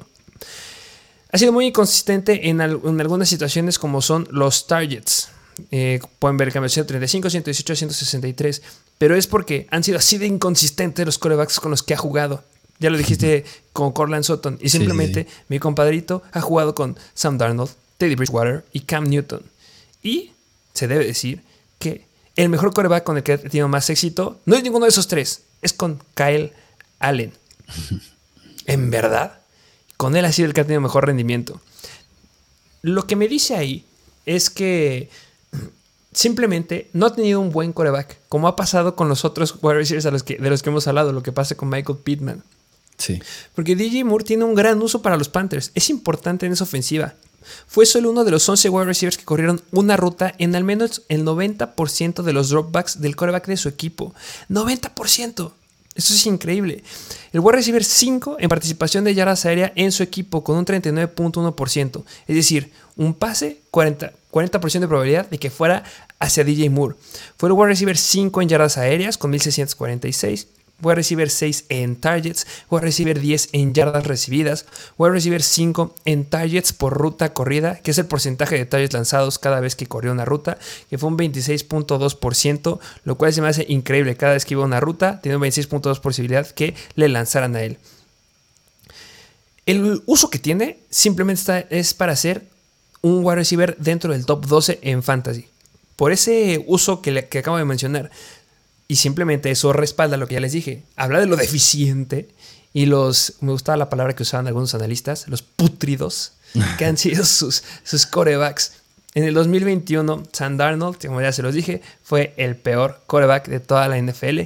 A: Ha sido muy inconsistente en, algunas situaciones como son los targets. Eh, pueden ver cambios 135, 118, 163. Pero es porque han sido así de inconsistentes los corebacks con los que ha jugado. Ya lo dijiste con Corland Sutton. Y simplemente mi compadrito ha jugado con Sam Darnold, Teddy Bridgewater y Cam Newton. Y se debe decir que el mejor coreback con el que ha tenido más éxito no es ninguno de esos tres, es con Kyle Allen. *laughs* en verdad, con él ha sido el que ha tenido mejor rendimiento. Lo que me dice ahí es que simplemente no ha tenido un buen coreback, como ha pasado con los otros wide receivers a los que, de los que hemos hablado, lo que pasa con Michael Pittman.
B: Sí.
A: Porque DJ Moore tiene un gran uso para los Panthers. Es importante en esa ofensiva. Fue solo uno de los 11 wide receivers que corrieron una ruta en al menos el 90% de los dropbacks del quarterback de su equipo. 90%. Eso es increíble. El wide receiver 5 en participación de yardas aéreas en su equipo con un 39.1%. Es decir, un pase, 40%, 40 de probabilidad de que fuera hacia DJ Moore. Fue el wide receiver 5 en yardas aéreas con 1646 a receiver 6 en targets, a receiver 10 en yardas recibidas, a receiver 5 en targets por ruta corrida, que es el porcentaje de targets lanzados cada vez que corrió una ruta, que fue un 26.2%, lo cual se me hace increíble. Cada vez que iba una ruta, tiene un 26.2 posibilidad que le lanzaran a él. El uso que tiene simplemente es para ser un wide receiver dentro del top 12 en fantasy. Por ese uso que acabo de mencionar, y simplemente eso respalda lo que ya les dije. Habla de lo deficiente y los, me gustaba la palabra que usaban algunos analistas, los putridos, que han sido *laughs* sus, sus corebacks. En el 2021, Sam Darnold, como ya se los dije, fue el peor coreback de toda la NFL.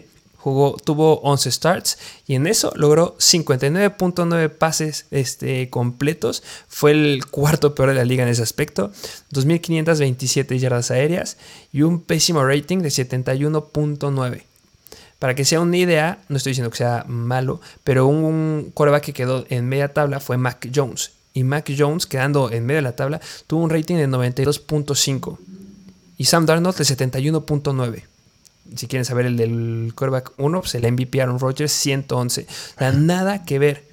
A: Jugó, tuvo 11 starts y en eso logró 59.9 pases este, completos. Fue el cuarto peor de la liga en ese aspecto. 2.527 yardas aéreas y un pésimo rating de 71.9. Para que sea una idea, no estoy diciendo que sea malo, pero un coreback que quedó en media tabla fue Mac Jones. y Mac Jones, quedando en medio de la tabla, tuvo un rating de 92.5 y Sam Darnold de 71.9. Si quieren saber el del quarterback 1, pues el MVP Aaron Rodgers 111. O sea, nada que ver.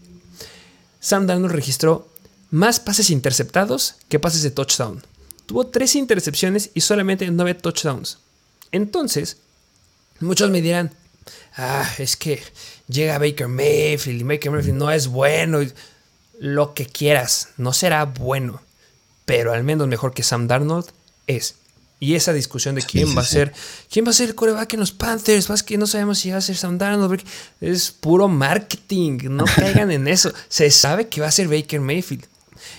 A: Sam Darnold registró más pases interceptados que pases de touchdown. Tuvo tres intercepciones y solamente nueve touchdowns. Entonces, muchos me dirán, ah, es que llega Baker Mayfield y Baker Mayfield no es bueno. Lo que quieras, no será bueno, pero al menos mejor que Sam Darnold es. Y esa discusión de quién va a ser, quién va a ser el coreback en los Panthers, más que no sabemos si va a ser Sam Darnold, es puro marketing, no *laughs* caigan en eso. Se sabe que va a ser Baker Mayfield.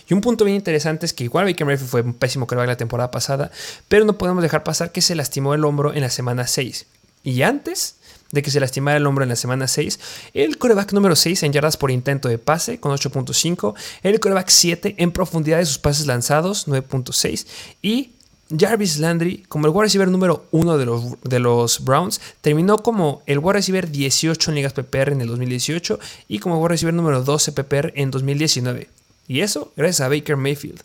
A: Y un punto bien interesante es que igual Baker Mayfield fue un pésimo coreback la temporada pasada, pero no podemos dejar pasar que se lastimó el hombro en la semana 6. Y antes de que se lastimara el hombro en la semana 6, el coreback número 6 en yardas por intento de pase con 8.5, el coreback 7 en profundidad de sus pases lanzados 9.6 y Jarvis Landry, como el wide receiver número uno de los, Browns, terminó como el wide receiver 18 en ligas PPR en el 2018 y como wide receiver número 12 PPR en 2019. Y eso gracias a Baker Mayfield.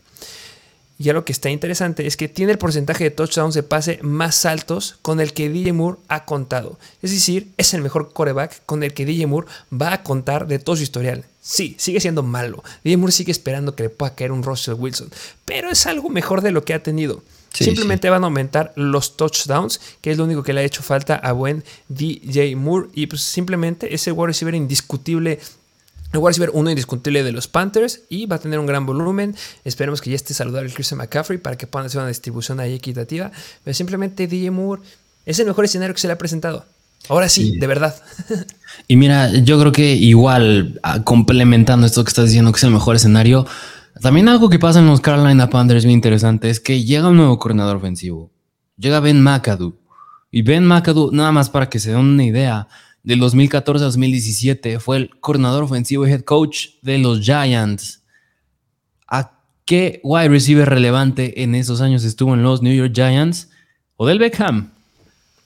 A: Ya lo que está interesante es que tiene el porcentaje de touchdowns de pase más altos con el que DJ Moore ha contado. Es decir, es el mejor coreback con el que DJ Moore va a contar de todo su historial. Sí, sigue siendo malo. DJ Moore sigue esperando que le pueda caer un Russell Wilson, pero es algo mejor de lo que ha tenido. Simplemente van a aumentar los touchdowns, que es lo único que le ha hecho falta a buen DJ Moore. Y pues simplemente ese wide receiver indiscutible el wide receiver uno indiscutible de los Panthers y va a tener un gran volumen. Esperemos que ya esté saludable Christian McCaffrey para que puedan hacer una distribución ahí equitativa. Pero simplemente DJ Moore es el mejor escenario que se le ha presentado. Ahora sí, de verdad.
B: Y mira, yo creo que igual, ah, complementando esto que estás diciendo que es el mejor escenario, también algo que pasa en los Carolina Panthers bien interesante es que llega un nuevo coordinador ofensivo. Llega Ben McAdoo. Y Ben McAdoo, nada más para que se den una idea, del 2014 a 2017 fue el coordinador ofensivo y head coach de los Giants. ¿A qué wide receiver relevante en esos años estuvo en los New York Giants? Odell Beckham.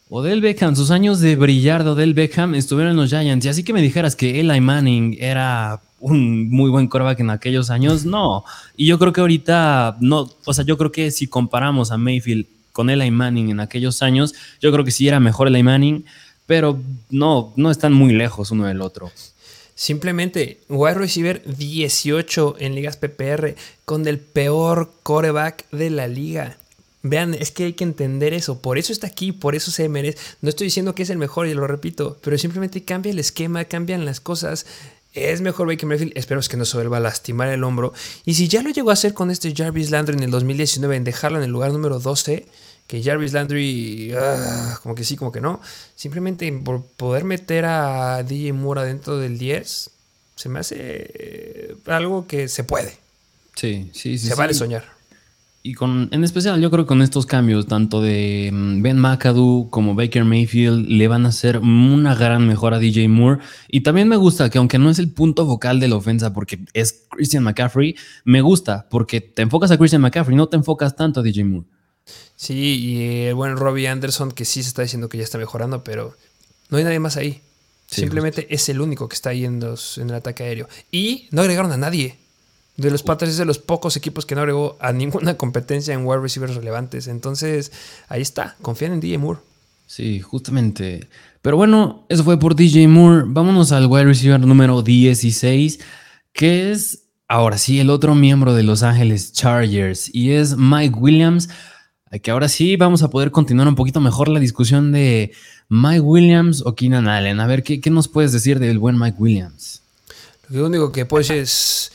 B: Odell Beckham, sus años de brillar de Odell Beckham estuvieron en los Giants. Y así que me dijeras que Eli Manning era un muy buen quarterback en aquellos años, no. Y yo creo que ahorita, no, o sea, yo creo que si comparamos a Mayfield con Eli Manning en aquellos años, yo creo que sí era mejor Eli Manning pero no, no están muy lejos uno del otro.
A: Simplemente, wide receiver 18 en ligas PPR con el peor coreback de la liga. Vean, es que hay que entender eso. Por eso está aquí, por eso se merece. No estoy diciendo que es el mejor y lo repito, pero simplemente cambia el esquema, cambian las cosas. Es mejor Baker Mayfield. Espero que no se vuelva a lastimar el hombro. Y si ya lo llegó a hacer con este Jarvis Landry en el 2019 en dejarlo en el lugar número 12, que Jarvis Landry, ah, como que sí, como que no. Simplemente por poder meter a DJ Moore adentro del 10, se me hace eh, algo que se puede.
B: Sí, sí, sí.
A: Se vale soñar.
B: Y con, en especial, yo creo que con estos cambios, tanto de mm, Ben McAdoo como Baker Mayfield, le van a hacer una gran mejora a DJ Moore. Y también me gusta que, aunque no es el punto vocal de la ofensa, porque es Christian McCaffrey, me gusta porque te enfocas a Christian McCaffrey, no te enfocas tanto a DJ Moore.
A: Sí, y el buen Robbie Anderson, que sí se está diciendo que ya está mejorando, pero no hay nadie más ahí. Simplemente es el único que está ahí en, el ataque aéreo. Y no agregaron a nadie. De los Panthers es de los pocos equipos que no agregó a ninguna *laughs* competencia en wide receivers relevantes. Entonces, ahí está. Confían en DJ Moore.
B: Sí, justamente. Pero bueno, eso fue por DJ Moore. Vámonos al wide receiver número 16, que es ahora sí el otro miembro de Los Ángeles Chargers y es Mike Williams que ahora sí vamos a poder continuar un poquito mejor la discusión de Mike Williams o Keenan Allen. A ver, ¿qué, nos puedes decir del buen Mike Williams?
A: Lo único que puedo decir es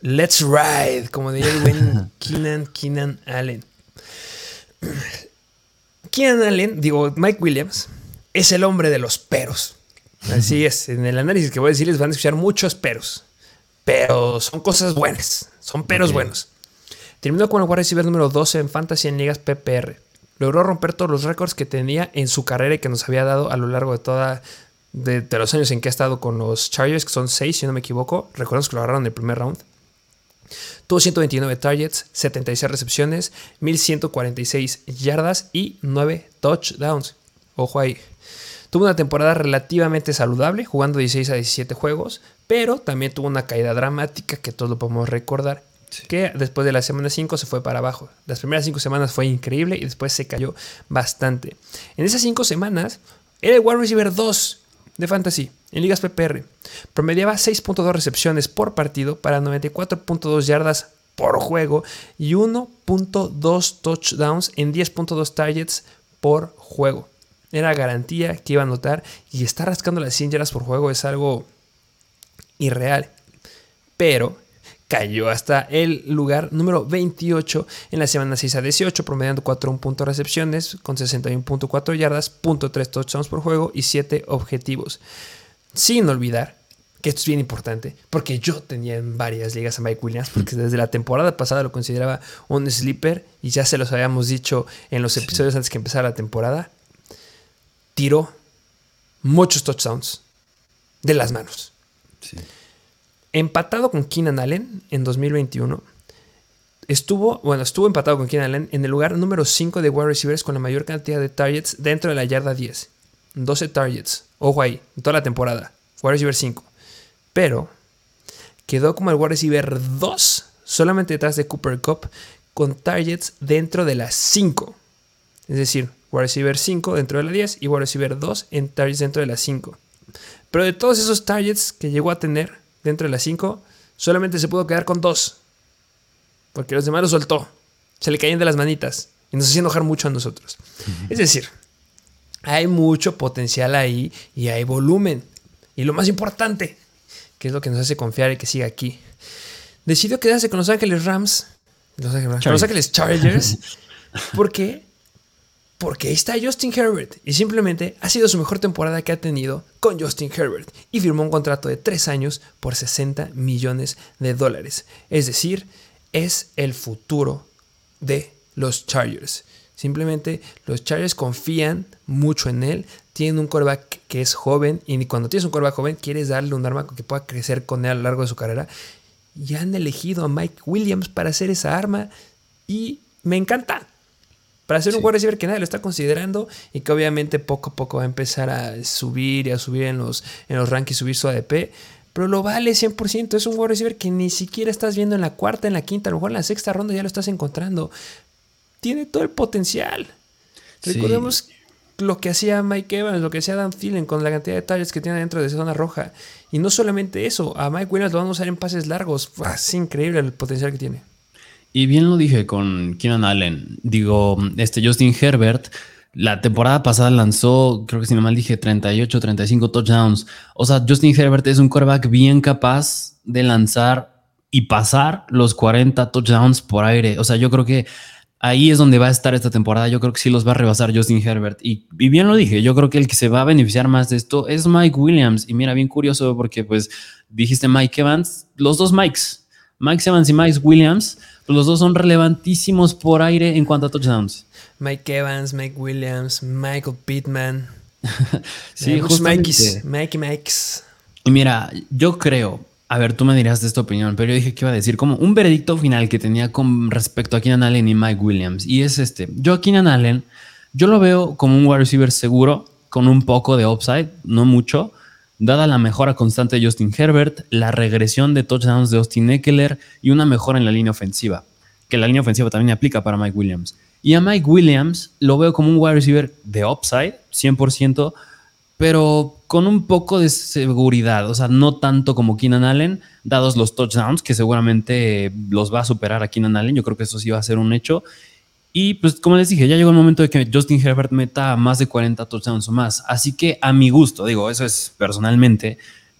A: Let's ride, como diría el buen *laughs* Keenan, Keenan Allen. Keenan Allen, digo, Mike Williams, es el hombre de los peros. Así es, en el análisis que voy a decirles van a escuchar muchos peros. Pero son cosas buenas, son peros buenos. Terminó con el wide receiver número 12 en Fantasy en ligas PPR. Logró romper todos los récords que tenía en su carrera y que nos había dado a lo largo de toda de, los años en que ha estado con los Chargers, que son 6 si no me equivoco. Recordemos que lo agarraron en el primer round. Tuvo 129 targets, 76 recepciones, 1146 yardas y 9 touchdowns. Ojo ahí. Tuvo una temporada relativamente saludable, jugando 16 a 17 juegos, pero también tuvo una caída dramática que todos lo podemos recordar. Que después de la semana 5 se fue para abajo. Las primeras 5 semanas fue increíble y después se cayó bastante. En esas 5 semanas era el wide receiver 2 de Fantasy en ligas PPR. Promediaba 6.2 recepciones por partido para 94.2 yardas por juego y 1.2 touchdowns en 10.2 targets por juego. Era garantía que iba a anotar y estar rascando las 100 yardas por juego es algo irreal. Pero cayó hasta el lugar número 28 en la semana 6 a 18, promediando 4 puntos recepciones con 61.4 yardas, .3 touchdowns por juego y 7 objetivos. Sin olvidar que esto es bien importante, porque yo tenía en varias ligas a Mike Williams, porque desde la temporada pasada lo consideraba un sleeper y ya se los habíamos dicho en los episodios antes que empezara la temporada. Tiró muchos touchdowns de las manos. Empatado con Keenan Allen en 2021. Estuvo, bueno, estuvo empatado con Keenan Allen en el lugar número 5 de wide receivers con la mayor cantidad de targets dentro de la yarda 10. 12 targets. Ojo ahí, en toda la temporada. Wide receiver 5. Pero quedó como el wide receiver 2, solamente detrás de Cooper Cup, con targets dentro de las 5. Es decir, wide receiver 5 dentro de la 10 y wide receiver 2 en targets dentro de las 5. Pero de todos esos targets que llegó a tener dentro de las 5, solamente se pudo quedar con 2. Porque los demás los soltó. Se le caían de las manitas. Y nos hacía enojar mucho a nosotros. Es decir, hay mucho potencial ahí y hay volumen. Y lo más importante, que es lo que nos hace confiar y que siga aquí, decidió quedarse con Los Ángeles Rams, Los Ángeles, Los Ángeles Chargers, *laughs* porque porque ahí está Justin Herbert y simplemente ha sido su mejor temporada que ha tenido con Justin Herbert y firmó un contrato de 3 años por 60 millones de dólares. Es decir, es el futuro de los Chargers. Simplemente los Chargers confían mucho en él, tienen un quarterback que es joven y cuando tienes un quarterback joven quieres darle un arma que pueda crecer con él a lo largo de su carrera. Y han elegido a Mike Williams para hacer esa arma y me encanta para ser un wide receiver que nadie lo está considerando y que obviamente poco a poco va a empezar a subir y a subir en los, en los rankings, subir su ADP. Pero lo vale 100%. Es un wide receiver que ni siquiera estás viendo en la cuarta, en la quinta, a lo mejor en la sexta ronda ya lo estás encontrando. Tiene todo el potencial. Recordemos lo que hacía Mike Evans, lo que hacía Dan Thielen con la cantidad de targets que tiene dentro de esa zona roja. Y no solamente eso, a Mike Williams lo vamos a usar en pases largos. Es increíble el potencial que tiene.
B: Y bien lo dije con Keenan Allen. Digo, este Justin Herbert, la temporada pasada lanzó, creo que si no mal dije, 38, 35 touchdowns. O sea, Justin Herbert es un quarterback bien capaz de lanzar y pasar los 40 touchdowns por aire. O sea, yo creo que ahí es donde va a estar esta temporada. Yo creo que sí los va a rebasar Justin Herbert. Y, y, bien lo dije, yo creo que el que se va a beneficiar más de esto es Mike Williams. Y mira, bien curioso porque pues dijiste Mike Evans, los dos Mikes, Mike Evans y Mike Williams pues los dos son relevantísimos por aire en cuanto a touchdowns.
A: Mike Evans, Mike Williams, Michael Pittman. *laughs* sí, Mikey, Mikey Mikes.
B: Y mira, yo creo, a ver, tú me dirás de esta opinión, pero yo dije que iba a decir como un veredicto final que tenía con respecto a Keenan Allen y Mike Williams. Y es este, yo a Keenan Allen, yo lo veo como un wide receiver seguro, con un poco de upside, no mucho, dada la mejora constante de Justin Herbert, la regresión de touchdowns de Austin Eckler y una mejora en la línea ofensiva, que la línea ofensiva también aplica para Mike Williams. Y a Mike Williams lo veo como un wide receiver de upside, 100%, pero con un poco de seguridad, o sea, no tanto como Keenan Allen, dados los touchdowns, que seguramente los va a superar a Keenan Allen, yo creo que eso sí va a ser un hecho, y pues como les dije, ya llegó el momento de que Justin Herbert meta más de 40 touchdowns o más. Así que a mi gusto, digo, eso es personalmente,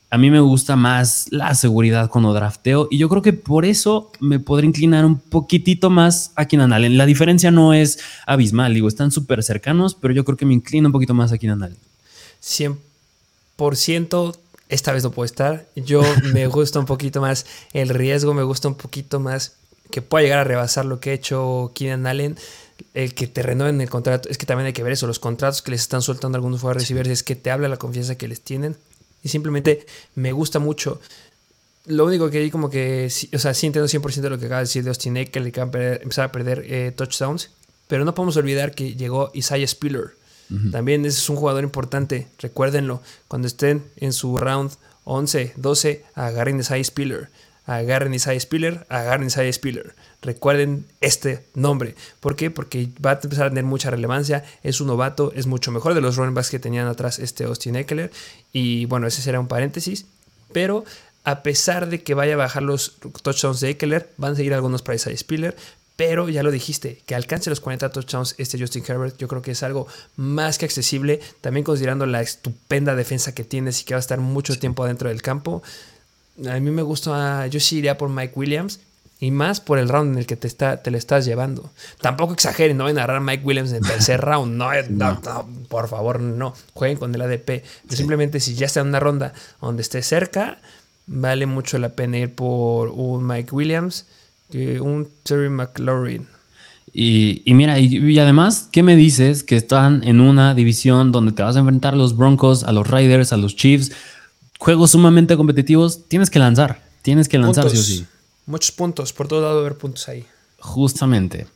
B: a mí me gusta más la seguridad cuando drafteo y yo creo que por eso me podré inclinar un poquitito más a Keenan Allen. La diferencia no es abismal, digo, están súper cercanos, pero yo creo que me inclino un poquito más a Keenan Allen.
A: 100% esta vez no puedo estar. Yo me gusta un poquito más el riesgo, me gusta un poquito más que pueda llegar a rebasar lo que ha hecho Keenan Allen, el que te renueven el contrato, es que también hay que ver eso, los contratos que les están soltando algunos jugadores receivers, es que te habla la confianza que les tienen. Y simplemente me gusta mucho. Lo único que hay como que, o sea, sí entiendo 100% de lo que acaba de decir de Austin Eckler, que va a empezar a perder eh, touchdowns, pero no podemos olvidar que llegó Isaiah Spiller También es un jugador importante, recuérdenlo. Cuando estén en su round 11, 12, agarren Isaiah Spiller. Agarren Isaiah Spiller, agarren Isaiah Spiller. Recuerden este nombre. ¿Por qué? Porque va a empezar a tener mucha relevancia. Es un novato, es mucho mejor de los running backs que tenían atrás este Austin Eckler. Y bueno, ese será un paréntesis. Pero a pesar de que vaya a bajar los touchdowns de Eckler, van a seguir algunos para Isaiah Spiller. Pero ya lo dijiste, que alcance los 40 touchdowns este Justin Herbert, yo creo que es algo más que accesible. También considerando la estupenda defensa que tienes y que va a estar mucho tiempo adentro del campo. A mí me gusta, yo sí iría por Mike Williams. Y más por el round en el que te, está, te le estás llevando. Tampoco exageren, no vayan a agarrar a Mike Williams en el tercer *laughs* round. No, no, no, por favor, no. Jueguen con el ADP. Simplemente si ya está en una ronda donde esté cerca, vale mucho la pena ir por un Mike Williams que un Terry McLaurin.
B: Y, mira, y, además, ¿qué me dices? Que están en una división donde te vas a enfrentar a los Broncos, a los Raiders, a los Chiefs. Juegos sumamente competitivos. Tienes que lanzar. Tienes que lanzar, sí o sí.
A: Muchos puntos. Por todo lado, haber puntos ahí.
B: Justamente.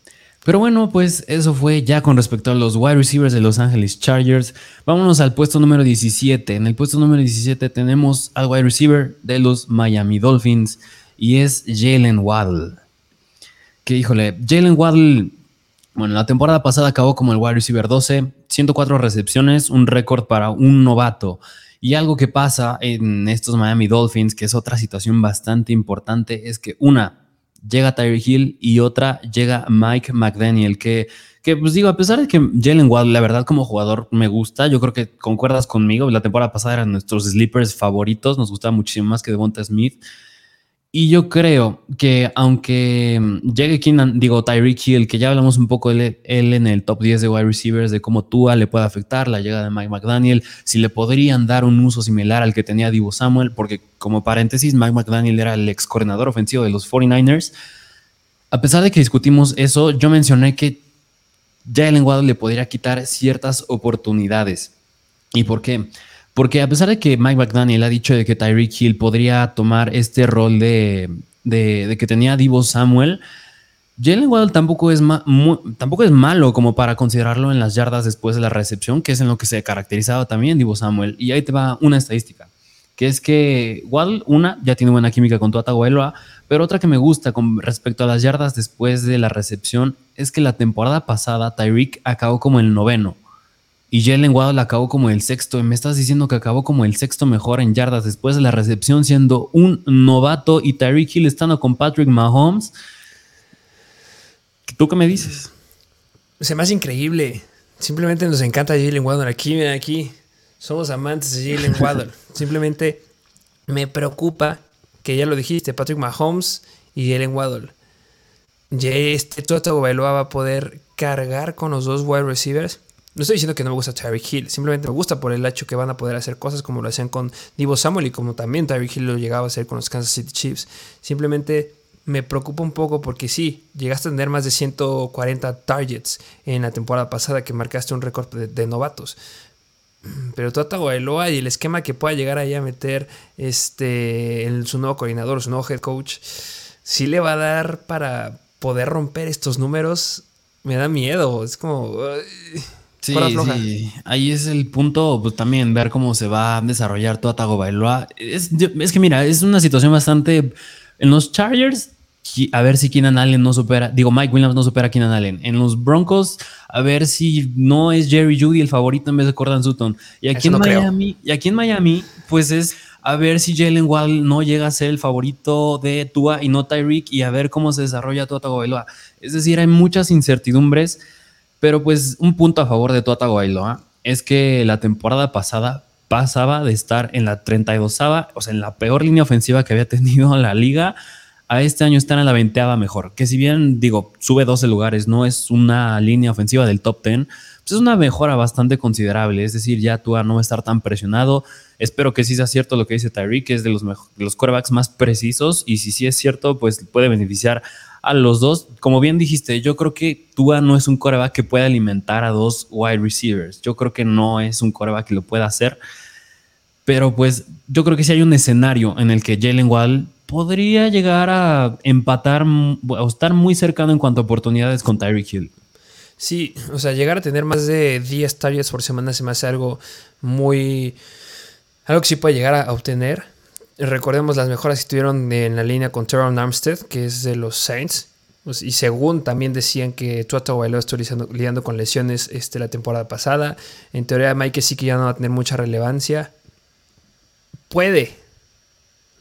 B: Pero bueno, pues eso fue ya con respecto a los wide receivers de Los Angeles Chargers. Vámonos al puesto número 17. En el puesto número 17 tenemos al wide receiver de los Miami Dolphins y es Jalen Waddle. Que híjole, Jalen Waddle, bueno, la temporada pasada acabó como el wide receiver 12, 104 recepciones, un récord para un novato. Y algo que pasa en estos Miami Dolphins, que es otra situación bastante importante, es que una, llega Tyreek Hill y otra llega Mike McDaniel, que, que pues digo, a pesar de que Jalen Waddle, la verdad como jugador me gusta, yo creo que concuerdas conmigo, la temporada pasada eran nuestros sleepers favoritos, nos gustaba muchísimo más que Devonta Smith. Y yo creo que aunque llegue Keenan, digo Tyreek Hill, que ya hablamos un poco de él en el top 10 de wide receivers, de cómo Tua le puede afectar la llegada de Mike McDaniel, si le podrían dar un uso similar al que tenía Divo Samuel, porque como paréntesis, Mike McDaniel era el ex coordinador ofensivo de los 49ers. A pesar de que discutimos eso, yo mencioné que Jalen Waddle le podría quitar ciertas oportunidades. ¿Y por qué? Porque a pesar de que Mike McDaniel ha dicho de que Tyreek Hill podría tomar este rol de, que tenía Divo Samuel, Jalen Waddle tampoco es, tampoco es malo como para considerarlo en las yardas después de la recepción, que es en lo que se caracterizaba también Divo Samuel. Y ahí te va una estadística, que es que Waddle, una, ya tiene buena química con Tua Tagovailoa, pero otra que me gusta con respecto a las yardas después de la recepción es que la temporada pasada Tyreek acabó como el noveno. Y Jalen Waddle acabó como el sexto. Y me estás diciendo que acabó como el sexto mejor en yardas después de la recepción, siendo un novato y Tyreek Hill estando con Patrick Mahomes. ¿Tú qué me dices?
A: Se me hace increíble. Simplemente nos encanta Jalen Waddle. Aquí, aquí. Somos amantes de Jalen *laughs* Waddle. Simplemente me preocupa que ya lo dijiste, Patrick Mahomes y Jalen Waddle. Ya este Toto Bailoa va a poder cargar con los dos wide receivers no estoy diciendo que no me gusta Tyreek Hill, simplemente me gusta por el hecho que van a poder hacer cosas como lo hacían con Divo Samuel y como también Tyreek Hill lo llegaba a hacer con los Kansas City Chiefs. Simplemente me preocupa un poco porque sí, llegaste a tener más de 140 targets en la temporada pasada que marcaste un récord de, novatos. Pero Tata Eloa y el esquema que pueda llegar ahí a meter este, en su nuevo coordinador, su nuevo head coach, sí le va a dar para poder romper estos números. Me da miedo, es como...
B: Sí, sí, ahí es el punto, pues también ver cómo se va a desarrollar toda Tagovailoa. Es, es que mira, es una situación bastante... En los Chargers, a ver si Keenan Allen no supera, digo, Mike Williams no supera a Keenan Allen. En los Broncos, a ver si no es Jerry Judy el favorito en vez de Cordan Sutton. Y aquí en Miami, y aquí en Miami, pues es a ver si Jalen Wall no llega a ser el favorito de Tua y no Tyreek y a ver cómo se desarrolla toda Tagovailoa. Es decir, hay muchas incertidumbres pero pues un punto a favor de Tua Tagovailoa es que la temporada pasada pasaba de estar en la 32ava, o sea, en la peor línea ofensiva que había tenido *laughs* la liga, a este año estar en la 20 mejor. Que si bien, digo, sube 12 lugares, no es una línea ofensiva del top 10, pues es una mejora bastante considerable. Es decir, ya Tua no va a estar tan presionado. Espero que sí sea cierto lo que dice Tyreek, que es de los, de los quarterbacks más precisos. Y si sí es cierto, pues puede beneficiar a los dos. Como bien dijiste, yo creo que Tua no es un coreback que pueda alimentar a dos wide receivers. Yo creo que no es un coreback que lo pueda hacer. Pero pues yo creo que si hay un escenario en el que Jalen Wall podría llegar a empatar o estar muy cercano en cuanto a oportunidades con Tyreek Hill.
A: Sí, o sea, llegar a tener más de 10 targets por semana se me hace algo muy... Algo que sí puede llegar a obtener. Recordemos las mejoras que tuvieron en la línea con Teron Armstead, que es de los Saints. Pues, y según también decían que Tua Tagovailoa estuvo lidiando, con lesiones este, la temporada pasada. En teoría Mike sí que ya no va a tener mucha relevancia. Puede.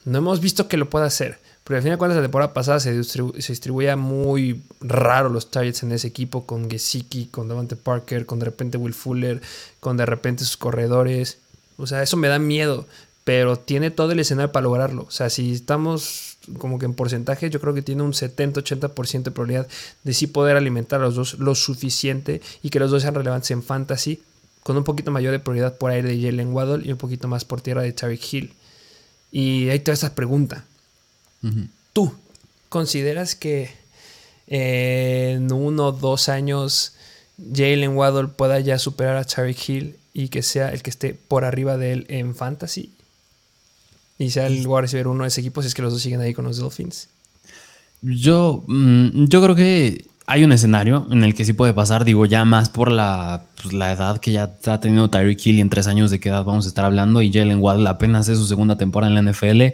A: No hemos visto que lo pueda hacer. Pero al final de cuentas la temporada pasada se, distribuía muy raro los targets en ese equipo con Gesicki, con Devante Parker, con de repente Will Fuller, con de repente sus corredores. O sea, eso me da miedo, pero tiene todo el escenario para lograrlo. O sea, si estamos como que en porcentaje, yo creo que tiene un 70-80% de probabilidad de sí poder alimentar a los dos lo suficiente y que los dos sean relevantes en fantasy, con un poquito mayor de probabilidad por aire de Jalen Waddle y un poquito más por tierra de Tyreek Hill. Y hay toda esa pregunta. ¿Tú consideras que en uno o dos años Jalen Waddle pueda ya superar a Tyreek Hill y que sea el que esté por arriba de él en fantasy? Y sea el wide receiver uno de ese equipo si es que los dos siguen ahí con los Dolphins.
B: Yo, mm, yo creo que hay un escenario en el que sí puede pasar, digo, ya más por la, pues, la edad que ya está teniendo Tyreek Hill y en tres años de qué edad vamos a estar hablando y Jalen Waddle apenas es su segunda temporada en la NFL.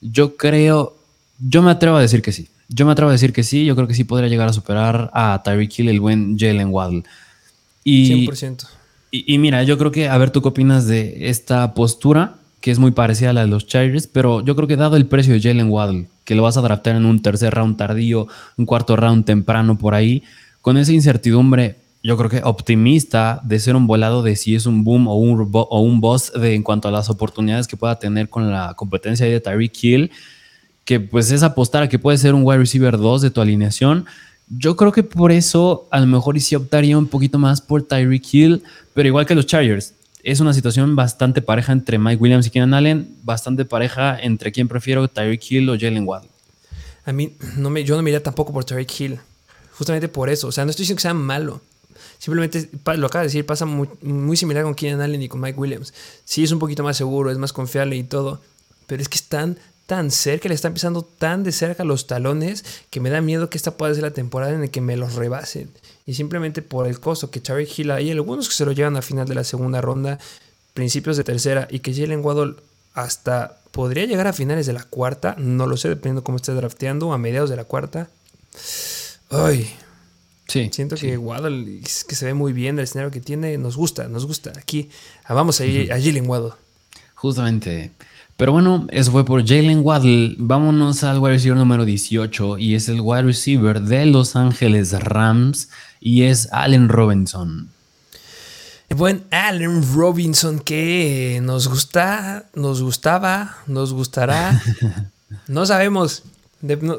B: Yo creo, yo me atrevo a decir que sí. Yo me atrevo a decir que sí. Yo creo que sí podría llegar a superar a Tyreek Hill, el buen Jalen Waddle. Y, 100%. Y, y, mira, yo creo que, a ver, ¿tú qué opinas de esta postura? Que es muy parecida a la de los Chargers, pero yo creo que dado el precio de Jalen Waddle, que lo vas a draftar en un tercer round tardío, un cuarto round temprano por ahí, con esa incertidumbre, yo creo que optimista de ser un volado de si es un boom o un, o un boss de, en cuanto a las oportunidades que pueda tener con la competencia de Tyreek Hill, que pues es apostar a que puede ser un wide receiver 2 de tu alineación. Yo creo que por eso a lo mejor sí optaría un poquito más por Tyreek Hill, pero igual que los Chargers. Es una situación bastante pareja entre Mike Williams y Keenan Allen, bastante pareja entre quién prefiero, Tyreek Hill o Jalen Waddle.
A: A mí, no me, yo no me iría tampoco por Tyreek Hill, justamente por eso. O sea, no estoy diciendo que sea malo, Simplemente lo acaba de decir, pasa muy, similar con Keenan Allen y con Mike Williams. Sí, es un poquito más seguro, es más confiable y todo, pero es que están tan cerca, le están pisando tan de cerca los talones que me da miedo que esta pueda ser la temporada en la que me los rebasen. Y simplemente por el costo que Charlie Hill hay algunos que se lo llevan a final de la segunda ronda, principios de tercera, y que Jalen Waddle hasta podría llegar a finales de la cuarta, no lo sé, dependiendo cómo esté drafteando, a mediados de la cuarta. Ay, Siento que Waddle es que se ve muy bien el escenario que tiene. Nos gusta, nos gusta. Aquí ah, vamos a ir a Jalen Waddle.
B: Justamente. Pero bueno, eso fue por Jalen Waddle. Vámonos al wide receiver número 18 y es el wide receiver de Los Ángeles Rams y es Allen Robinson.
A: El buen Allen Robinson que nos gusta, nos gustaba, nos gustará. *laughs* no sabemos.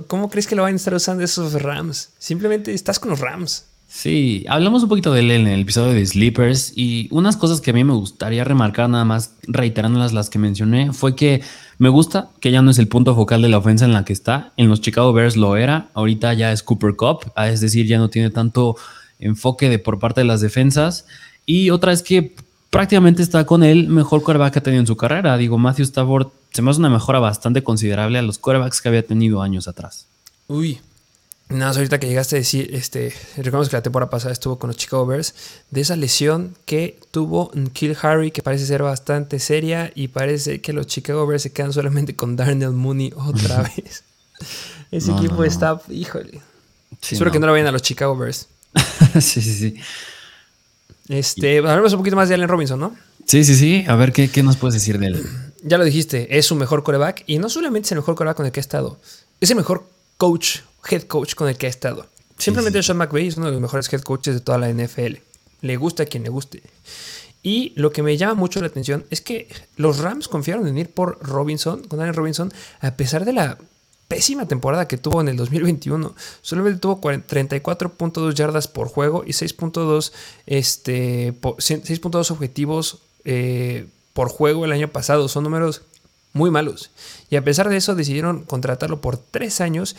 A: ¿Cómo crees que lo van a estar usando esos Rams? Simplemente estás con los Rams.
B: Sí, hablamos un poquito de él en el episodio de Sleepers y unas cosas que a mí me gustaría remarcar, nada más reiterándolas las que mencioné, fue que me gusta que ya no es el punto focal de la ofensa en la que está. En los Chicago Bears lo era, ahorita ya es Cooper Cup, ah, es decir, ya no tiene tanto enfoque de por parte de las defensas. Y otra es que prácticamente está con el mejor quarterback que ha tenido en su carrera. Digo, Matthew Stafford se me hace una mejora bastante considerable a los quarterbacks que había tenido años atrás.
A: Uy, nada más ahorita que llegaste a decir, este, reconozco que la temporada pasada estuvo con los Chicago Bears, de esa lesión que tuvo Kill Harry, que parece ser bastante seria, y parece que los Chicago Bears se quedan solamente con Darnell Mooney otra vez. *laughs* Ese equipo está, híjole. Espero que no lo vayan a los Chicago Bears. *laughs*
B: sí, sí, sí.
A: Este, hablamos un poquito más de Allen Robinson, ¿no?
B: Sí, sí, sí. A ver, ¿qué, qué nos puedes decir de él?
A: ya lo dijiste, es su mejor coreback y no solamente es el mejor coreback con el que ha estado, es el mejor coach, head coach con el que ha estado. Simplemente Sean McVay es uno de los mejores head coaches de toda la NFL. Le gusta a quien le guste. Y lo que me llama mucho la atención es que los Rams confiaron en ir por Robinson, con Allen Robinson, a pesar de la pésima temporada que tuvo en el 2021. Solamente tuvo 34.2 yardas por juego y 6.2 este, 6.2 objetivos eh, por juego el año pasado. Son números muy malos. Y a pesar de eso decidieron contratarlo por tres años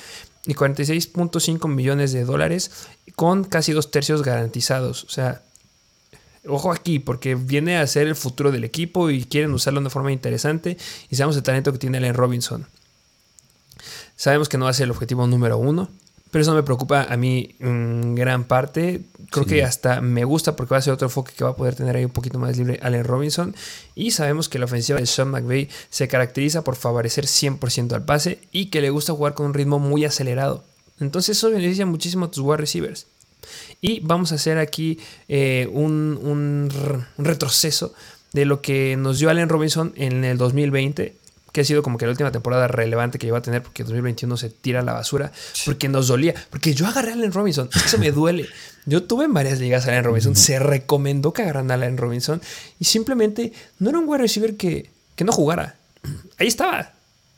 A: y 46.5 millones de dólares con casi dos tercios garantizados. O sea, ojo aquí, porque viene a ser el futuro del equipo y quieren usarlo de una forma interesante. Y sabemos el talento que tiene Allen Robinson. Sabemos que no va a ser el objetivo número uno, Pero eso no me preocupa a mí en gran parte. Creo que hasta me gusta porque va a ser otro enfoque que va a poder tener ahí un poquito más libre Allen Robinson. Y sabemos que la ofensiva de Sean McVay se caracteriza por favorecer 100% al pase y que le gusta jugar con un ritmo muy acelerado. Entonces eso beneficia muchísimo a tus wide receivers. Y vamos a hacer aquí eh, un, un retroceso de lo que nos dio Allen Robinson en el 2020 que ha sido como que la última temporada relevante que iba a tener porque en 2021 se tira a la basura, porque nos dolía, porque yo agarré a Allen Robinson, eso me duele. Yo tuve en varias ligas a Allen Robinson, se recomendó que agarran a Allen Robinson y simplemente no era un wide receiver que, que no jugara. Ahí estaba,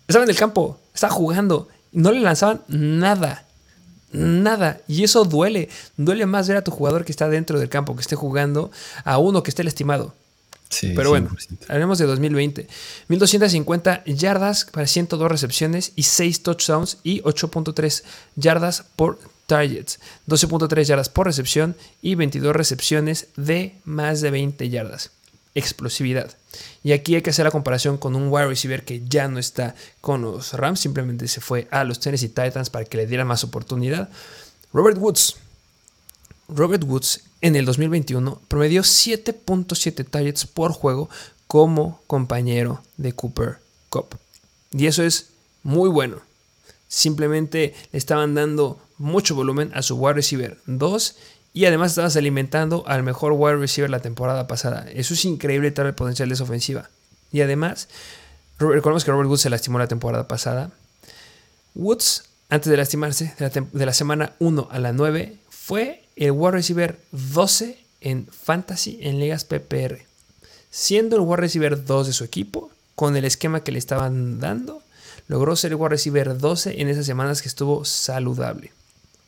A: estaba en el campo, estaba jugando, no le lanzaban nada. Nada. Y eso duele. Duele más ver a tu jugador que está dentro del campo, que esté jugando, a uno que esté lastimado. Pero bueno, hablemos de 2020. 1250 yardas para 102 recepciones y 6 touchdowns y 8.3 yardas por targets. 12.3 yardas por recepción y 22 recepciones de más de 20 yardas. Explosividad. Y aquí hay que hacer la comparación con un wide receiver que ya no está con los Rams, simplemente se fue a los Tennessee Titans para que le diera más oportunidad. Robert Woods. Robert Woods en el 2021 promedió 7.7 targets por juego como compañero de Cooper Cup. Y eso es muy bueno. Simplemente le estaban dando mucho volumen a su wide receiver 2 y además estabas alimentando al mejor wide receiver la temporada pasada. Eso es increíble tal el potencial de esa ofensiva. Y además, recordemos que Robert Woods se lastimó la temporada pasada. Woods, antes de lastimarse, de la, de la semana 1 a la 9, fue el wide receiver 12 en fantasy en ligas PPR, siendo el wide receiver 2 de su equipo, con el esquema que le estaban dando, logró ser el wide receiver 12 en esas semanas que estuvo saludable.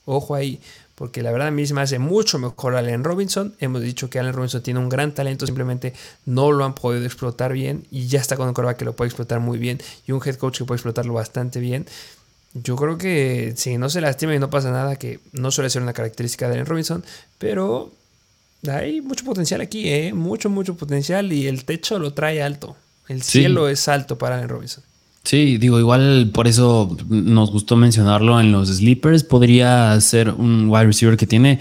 A: Ojo ahí, porque la verdad a mí se me hace mucho mejor Allen Robinson. Hemos dicho que Allen Robinson tiene un gran talento, simplemente no lo han podido explotar bien y ya está con un coreback que lo puede explotar muy bien y un head coach que puede explotarlo bastante bien. Yo creo que si no se lastima y no pasa nada, que no suele ser una característica de Allen Robinson, pero hay mucho potencial aquí, ¿eh? mucho, mucho potencial y el techo lo trae alto. El cielo es alto para Allen Robinson.
B: Sí, digo, igual por eso nos gustó mencionarlo en los sleepers. Podría ser un wide receiver que tiene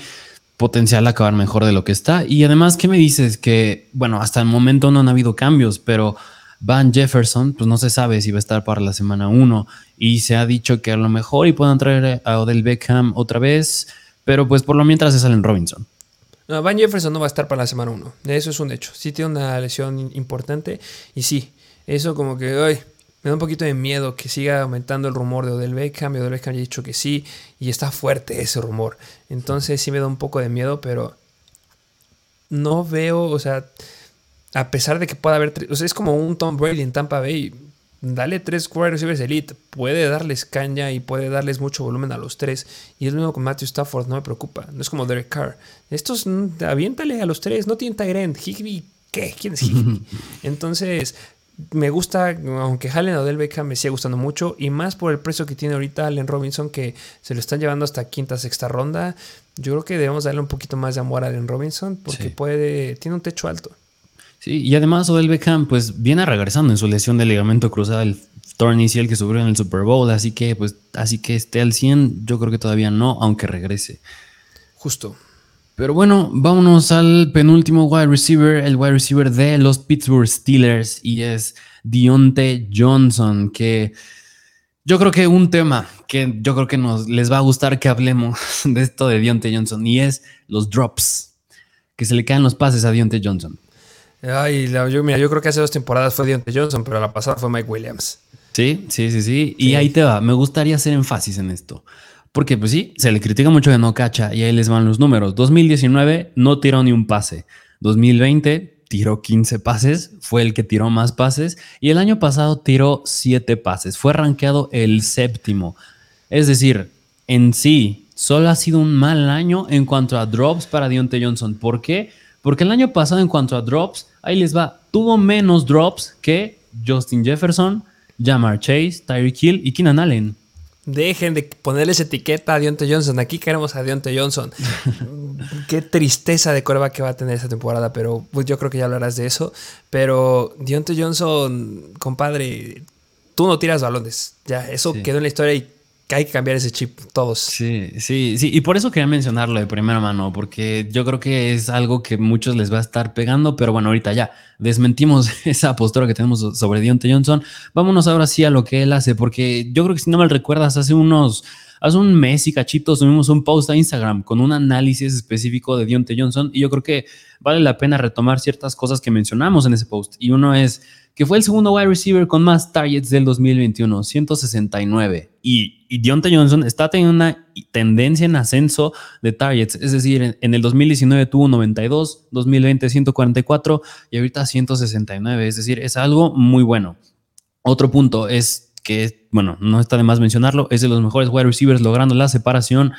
B: potencial a acabar mejor de lo que está. Y además, ¿qué me dices? Que, bueno, hasta el momento no han habido cambios, pero Van Jefferson, pues no se sabe si va a estar para la semana 1 y se ha dicho que a lo mejor y puedan traer a Odell Beckham otra vez, pero pues por lo mientras se salen Robinson.
A: No, Van Jefferson no va a estar para la semana 1, eso es un hecho. Sí tiene una lesión importante y sí, eso como que me da un poquito de miedo que siga aumentando el rumor de Odell Beckham. Y Odell Beckham ya ha dicho que sí y está fuerte ese rumor. Entonces sí me da un poco de miedo, pero no veo, o sea, a pesar de que pueda haber, o sea, es como un Tom Brady en Tampa Bay. Dale tres wide receivers elite, puede darles caña y puede darles mucho volumen a los tres. Y es lo mismo con Matthew Stafford, no me preocupa. No es como Derek Carr. Estos, mm, aviéntale a los tres, no tienen Tyrant. Higby, ¿qué? ¿Quién es Higby? *laughs* Entonces, me gusta, aunque Allen Odell Beckham me sigue gustando mucho, y más por el precio que tiene ahorita Allen Robinson, que se lo están llevando hasta quinta, sexta ronda. Yo creo que debemos darle un poquito más de amor a Allen Robinson, porque puede, tiene un techo alto.
B: Sí, y además Odell Beckham pues viene regresando en su lesión de ligamento cruzado, el torn el que sufrió en el Super Bowl, así que pues así que esté al 100, yo creo que todavía no, aunque regrese.
A: Justo.
B: Pero bueno, vámonos al penúltimo wide receiver, el wide receiver de los Pittsburgh Steelers y es Dionte Johnson, que yo creo que un tema que yo creo que nos les va a gustar que hablemos *laughs* de esto de Dionte Johnson y es los drops, que se le caen los pases a Dionte Johnson.
A: Ay, yo, mira, yo creo que hace dos temporadas fue Deontay Johnson, pero la pasada fue Mike Williams.
B: Sí, sí, sí, sí. Y ahí te va. Me gustaría hacer énfasis en esto. Porque, pues sí, se le critica mucho de no cacha y ahí les van los números. 2019 no tiró ni un pase. 2020 tiró 15 pases, fue el que tiró más pases. Y el año pasado tiró 7 pases. Fue rankeado el séptimo. Es decir, en sí, solo ha sido un mal año en cuanto a drops para Deontay Johnson. ¿Por qué? Porque el año pasado, en cuanto a drops, ahí les va, tuvo menos drops que Justin Jefferson, Jamar Chase, Tyreek Hill y Keenan Allen.
A: Dejen de ponerles etiqueta a Deontay Johnson. Aquí queremos a Deontay Johnson. *laughs* Qué tristeza de curva que va a tener esta temporada, pero pues yo creo que ya hablarás de eso. Pero Deontay Johnson, compadre, tú no tiras balones. Ya, eso quedó en la historia y que hay que cambiar ese chip todos.
B: Sí, sí, sí. Y por eso quería mencionarlo de primera mano, porque yo creo que es algo que muchos les va a estar pegando, pero bueno, ahorita ya desmentimos *laughs* esa postura que tenemos sobre Dionte Johnson. Vámonos ahora sí a lo que él hace, porque yo creo que si no mal recuerdas, hace unos Hace un mes y cachito subimos un post a Instagram con un análisis específico de Dionte Johnson y yo creo que vale la pena retomar ciertas cosas que mencionamos en ese post. Y uno es que fue el segundo wide receiver con más targets del 2021, 169. Y, y Deontay Johnson está teniendo una tendencia en ascenso de targets, es decir, en, el 2019 tuvo 92, 2020 144 y ahorita 169, es decir, es algo muy bueno. Otro punto es que, bueno, no está de más mencionarlo, es de los mejores wide receivers logrando la separación.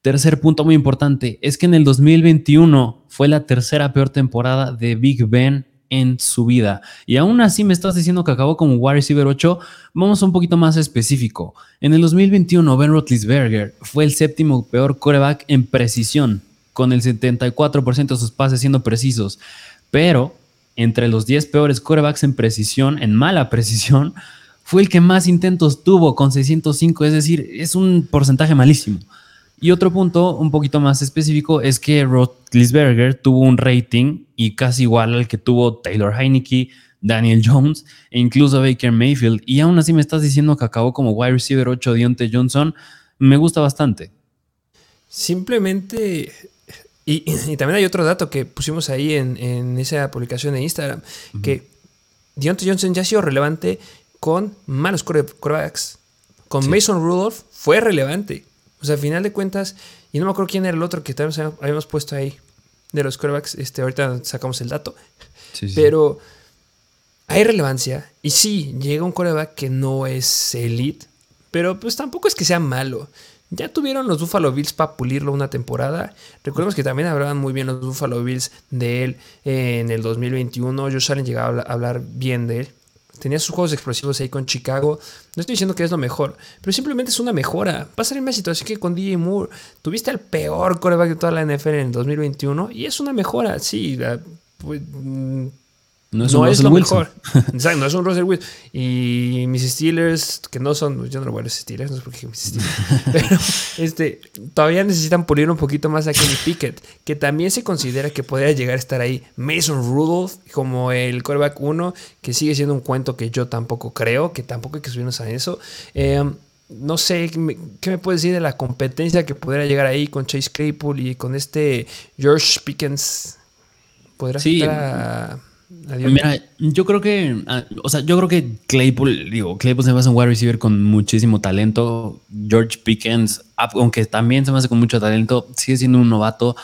B: Tercer punto muy importante es que en el 2021 fue la tercera peor temporada de Big Ben en su vida. Y aún así me estás diciendo que acabó como wide receiver 8. Vamos un poquito más específico. En el 2021, Ben Roethlisberger fue el séptimo peor coreback en precisión, con el 74% de sus pases siendo precisos. Pero entre los 10 peores corebacks en precisión, en mala *laughs* precisión, fue el que más intentos tuvo con 605. Es decir, es un porcentaje malísimo. Y otro punto un poquito más específico es que Roethlisberger tuvo un rating y casi igual al que tuvo Taylor Heineke, Daniel Jones e incluso Baker Mayfield. Y aún así me estás diciendo que acabó como wide receiver 8 Dionte Johnson. Me gusta bastante.
A: Simplemente y, también hay otro dato que pusimos ahí en, esa publicación de Instagram, que Deontay Johnson ya ha sido relevante con malos quarterbacks. Con Mason Rudolph fue relevante. O sea, al final de cuentas, y no me acuerdo quién era el otro que también habíamos puesto ahí de los quarterbacks. Este, ahorita sacamos el dato. Pero hay relevancia. Y sí, llega un quarterback que no es elite, pero pues tampoco es que sea malo. Ya tuvieron los Buffalo Bills para pulirlo una temporada. Recordemos que también hablaban muy bien los Buffalo Bills de él en el 2021. Josh Allen llegaba a hablar bien de él. Tenía sus juegos explosivos ahí con Chicago. No estoy diciendo que es lo mejor, pero simplemente es una mejora. Pasa la misma situación que con DJ Moore. Tuviste el peor coreback de toda la NFL en el 2021 y es una mejora. Sí, pues, mm, no es, no es lo mejor. *laughs* Exacto, no es un Russell Wilson. Y mis Steelers, que no son, yo no lo voy a los Steelers, no sé por qué mis Steelers. *laughs* pero este, todavía necesitan pulir un poquito más a Kenny Pickett, que también se considera que podría llegar a estar ahí. Mason Rudolph, como el quarterback 1, que sigue siendo un cuento que yo tampoco creo, que tampoco hay que subirnos a eso. Em, no sé, ¿qué me puedes decir de la competencia que podría llegar ahí con Chase Claypool y con este George Pickens? ¿Podrá sí. estar
B: Mira, yo creo que, ah, o sea, yo creo que Claypool, digo, Claypool se me hace un wide receiver con muchísimo talento. George Pickens, aunque también se me hace con mucho talento, sigue siendo un novato.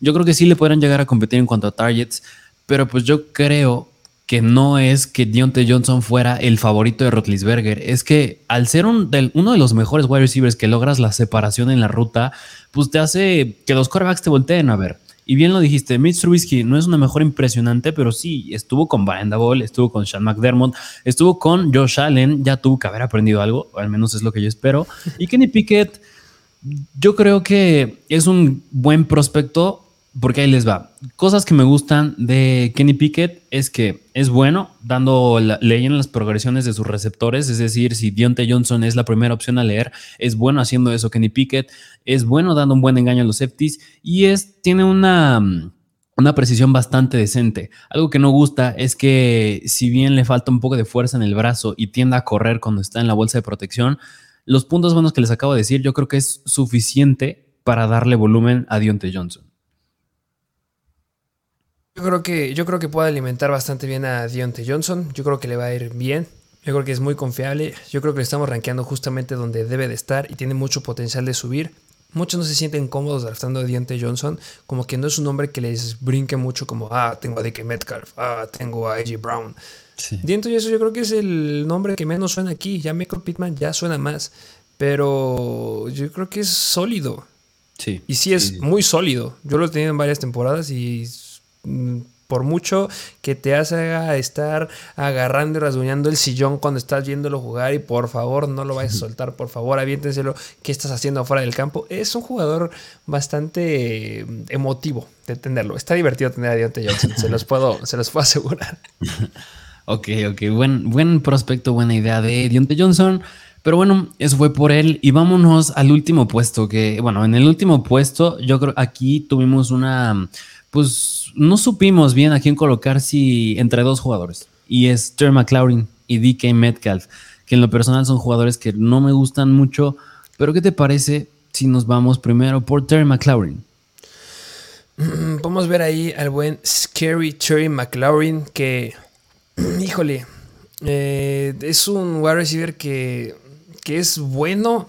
B: Yo creo que sí le podrán llegar a competir en cuanto a targets, pero pues yo creo que no es que Deontay Johnson fuera el favorito de Rotlisberger. Es que al ser un, uno de los mejores wide receivers que logras la separación en la ruta, pues te hace que los quarterbacks te volteen a ver. Y bien lo dijiste, Mitch Trubisky no es una mejor impresionante, pero sí, estuvo con Ball, estuvo con Sean McDermott, estuvo con Josh Allen, ya tuvo que haber aprendido algo, al menos es lo que yo espero. Y Kenny Pickett, yo creo que es un buen prospecto porque ahí les va. Cosas que me gustan de Kenny Pickett es que es bueno dando leyendo las progresiones de sus receptores, es decir, si Dionte Johnson es la primera opción a leer, es bueno haciendo eso Kenny Pickett, es bueno dando un buen engaño a los safeties y es tiene una una precisión bastante decente. Algo que no gusta es que si bien le falta un poco de fuerza en el brazo y tiende a correr cuando está en la bolsa de protección, los puntos buenos que les acabo de decir yo creo que es suficiente para darle volumen a Dionte Johnson.
A: Yo creo que, yo creo que puede alimentar bastante bien a Deontay Johnson. Yo creo que le va a ir bien. Yo creo que es muy confiable. Yo creo que le estamos rankeando justamente donde debe de estar y tiene mucho potencial de subir. Muchos no se sienten cómodos draftando a Deontay Johnson, como que no es un nombre que les brinque mucho como, ah, tengo a DK Metcalf, ah, tengo a AJ Brown. Sí. Deontay Johnson yo creo que es el nombre que menos suena aquí. Ya Michael Pittman ya suena más, pero yo creo que es sólido. Sí. Y sí es muy sólido. Yo lo he tenido en varias temporadas y por mucho que te haga estar agarrando y rasguñando el sillón cuando estás viéndolo jugar y por favor no lo vayas a *laughs* soltar, por favor aviéntenselo, ¿qué estás haciendo afuera del campo? Es un jugador bastante mm, emotivo de tenerlo. Está divertido tener a Deontay Johnson, se los puedo, *laughs* se los puedo asegurar.
B: ok, ok, buen, buen prospecto, buena idea de Deontay Johnson. Pero bueno, eso fue por él. Y vámonos al último puesto, que bueno, en el último puesto yo creo aquí tuvimos una, pues no supimos bien a quién colocar si entre dos jugadores. Y es Terry McLaurin y DK Metcalf, que en lo personal son jugadores que no me gustan mucho. Pero ¿qué te parece si nos vamos primero por Terry McLaurin?
A: Mm, podemos ver ahí al buen Scary Terry McLaurin que, *clears throat* híjole, eh, es un wide receiver que que es bueno.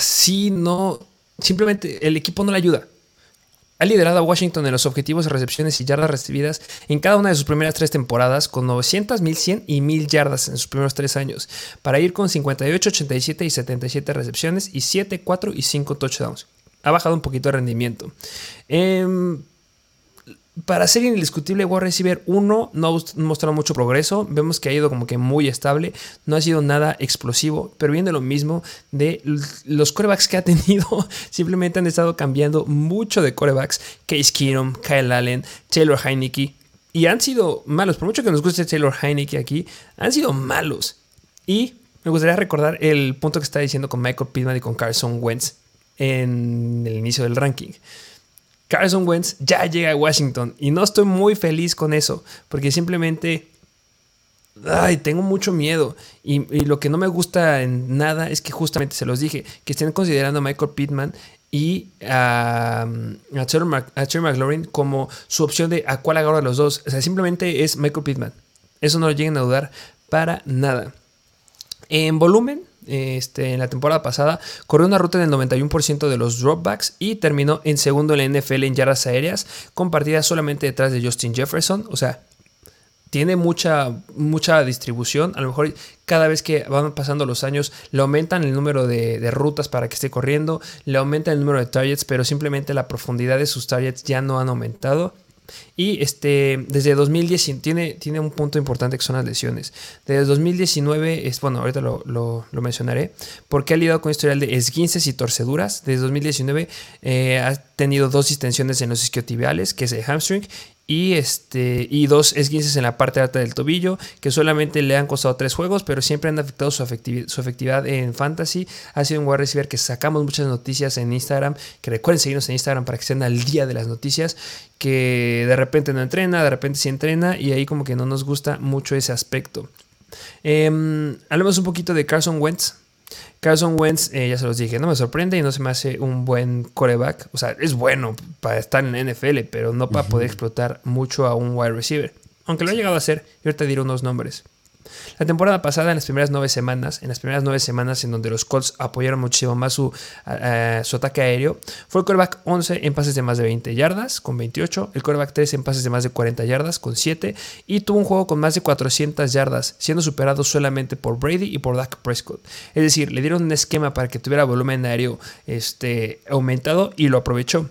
A: Sí, no. Simplemente el equipo no le ayuda. Ha liderado a Washington en los objetivos de recepciones y yardas recibidas en cada una de sus primeras tres temporadas, con 900, 1100 y 1000 yardas en sus primeros tres años, para ir con 58, 87 y 77 recepciones y 7, 4 y 5 touchdowns. Ha bajado un poquito de rendimiento. Eh, para ser indiscutible, wide receiver 1 no ha mostrado mucho progreso. Vemos que ha ido como que muy estable. No ha sido nada explosivo. Pero viendo lo mismo de los corebacks que ha *laughs* tenido, simplemente han estado cambiando mucho de corebacks. Case Keenum, Kyle Allen, Taylor Heineke. Y han sido malos. Por mucho que nos guste Taylor Heineke aquí, han sido malos. Y me gustaría recordar el punto que está diciendo con Michael Pittman y con Carson Wentz en el inicio del ranking. Carson Wentz ya llega a Washington y no estoy muy feliz con eso porque simplemente ay, tengo mucho miedo y, lo que no me gusta en nada es que justamente se los dije que estén considerando a Michael Pittman y a, a, Terry McLaurin como su opción de a cuál agarro a los dos. O sea, simplemente es Michael Pittman. Eso no lo lleguen a dudar para nada. En volumen, este, en la temporada pasada, corrió una ruta en el 91% de los dropbacks y terminó en segundo en la NFL en yardas aéreas, compartida solamente detrás de Justin Jefferson. O sea, tiene mucha, mucha distribución. A lo mejor cada vez que van pasando los años le aumentan el número de, de, rutas para que esté corriendo, le aumentan el número de targets, pero simplemente la profundidad de sus targets ya no han aumentado. Y este, desde 2010 tiene, tiene un punto importante que son las lesiones. Desde 2019, es, bueno, ahorita lo, lo, mencionaré, porque ha lidiado con historial de esguinces y torceduras. Desde 2019 eh, ha tenido dos distensiones en los isquiotibiales, que es el hamstring, y, este, y dos esguinces en la parte alta del tobillo, que solamente le han costado tres juegos, pero siempre han afectado su, efectividad en fantasy. Ha sido un wide receiver que sacamos muchas noticias en Instagram, que recuerden seguirnos en Instagram para que estén al día de las noticias, que de repente no entrena, de repente sí entrena, y ahí como que no nos gusta mucho ese aspecto. Eh, hablemos un poquito de Carson Wentz. Carson Wentz, eh, ya se los dije, no me sorprende y no se me hace un buen coreback. O sea, es bueno para estar en la NFL, pero no para poder explotar mucho a un wide receiver. Aunque lo ha llegado a hacer, y ahorita diré unos nombres. La temporada pasada, en las primeras nueve semanas, en las primeras nueve semanas en donde los Colts apoyaron muchísimo más su, su ataque aéreo, fue el quarterback 11 en pases de más de 20 yardas, con 28, el quarterback 3 en pases de más de 40 yardas, con 7, y tuvo un juego con más de 400 yardas, siendo superado solamente por Brady y por Dak Prescott. Es decir, le dieron un esquema para que tuviera volumen aéreo este, aumentado y lo aprovechó.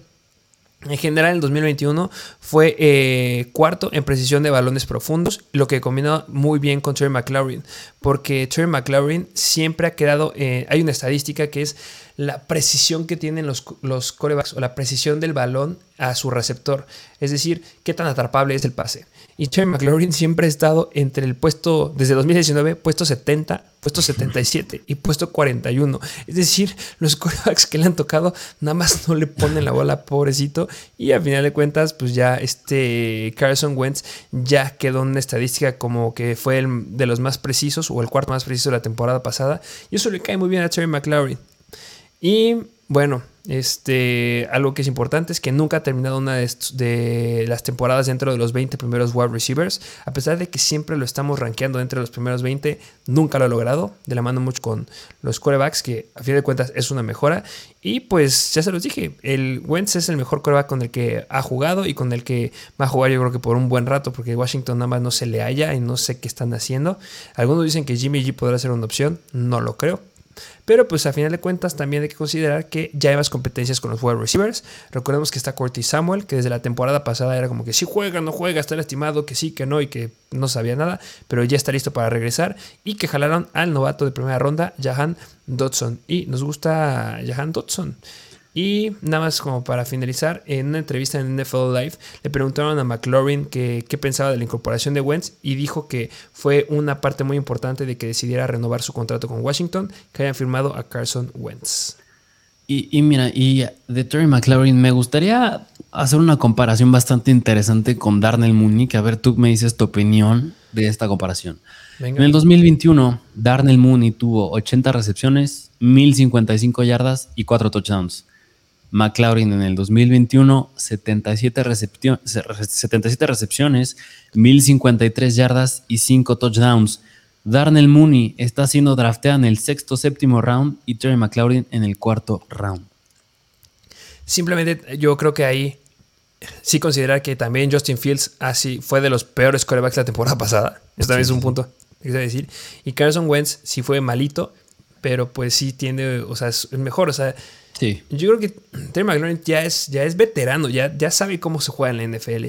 A: En general, en 2021 fue eh, cuarto en precisión de balones profundos, lo que combina muy bien con Terry McLaurin, porque Terry McLaurin siempre ha quedado. Eh, hay una estadística que es la precisión que tienen los, los corebacks o la precisión del balón a su receptor, es decir, qué tan atrapable es el pase. Y Terry McLaurin siempre ha estado entre el puesto, desde 2019, puesto 70, puesto 77 y puesto 41. Es decir, los quarterbacks que le han tocado nada más no le ponen la bola, pobrecito. Y a final de cuentas, pues ya este Carson Wentz ya quedó en una estadística como que fue el de los más precisos o el cuarto más preciso de la temporada pasada. Y eso le cae muy bien a Terry McLaurin. Y bueno, este, algo que es importante es que nunca ha terminado una de, las temporadas dentro de los 20 primeros wide receivers. A pesar de que siempre lo estamos rankeando dentro de los primeros 20, nunca lo ha logrado. De la mano mucho con los quarterbacks, que a fin de cuentas es una mejora. Y pues ya se los dije, el Wentz es el mejor quarterback con el que ha jugado y con el que va a jugar yo creo que por un buen rato, porque Washington nada más no se le halla y no sé qué están haciendo. Algunos dicen que Jimmy G podrá ser una opción, no lo creo. Pero pues a final de cuentas también hay que considerar que ya hay más competencias con los wide receivers. Recordemos que está Curtis Samuel, que desde la temporada pasada era como que si juega, no juega, está lastimado, que sí, que no y que no sabía nada, pero ya está listo para regresar y que jalaron al novato de primera ronda, Jahan Dodson. Y nos gusta Jahan Dodson. Y nada más como para finalizar, en una entrevista en NFL Live le preguntaron a McLaurin qué pensaba de la incorporación de Wentz y dijo que fue una parte muy importante de que decidiera renovar su contrato con Washington, que hayan firmado a Carson Wentz.
B: Y, mira, y de Terry McLaurin, me gustaría hacer una comparación bastante interesante con Darnell Mooney, que a ver, tú me dices tu opinión de esta comparación. En el 2021, Darnell Mooney tuvo 80 recepciones, 1055 yardas y 4 touchdowns. McLaurin en el 2021, 77, 77 recepciones, 1053 yardas y 5 touchdowns. Darnell Mooney está siendo drafteado en el sexto, séptimo round y Terry McLaurin en el cuarto round.
A: Simplemente yo creo que ahí sí considerar que también Justin Fields así fue de los peores corebacks la temporada pasada. Esto también es un punto que decir. Y Carson Wentz sí fue malito, pero pues sí tiene, o sea, es mejor. O sea, sí. yo creo que Terry McLaurin ya es, ya es veterano, ya, ya sabe cómo se juega en la NFL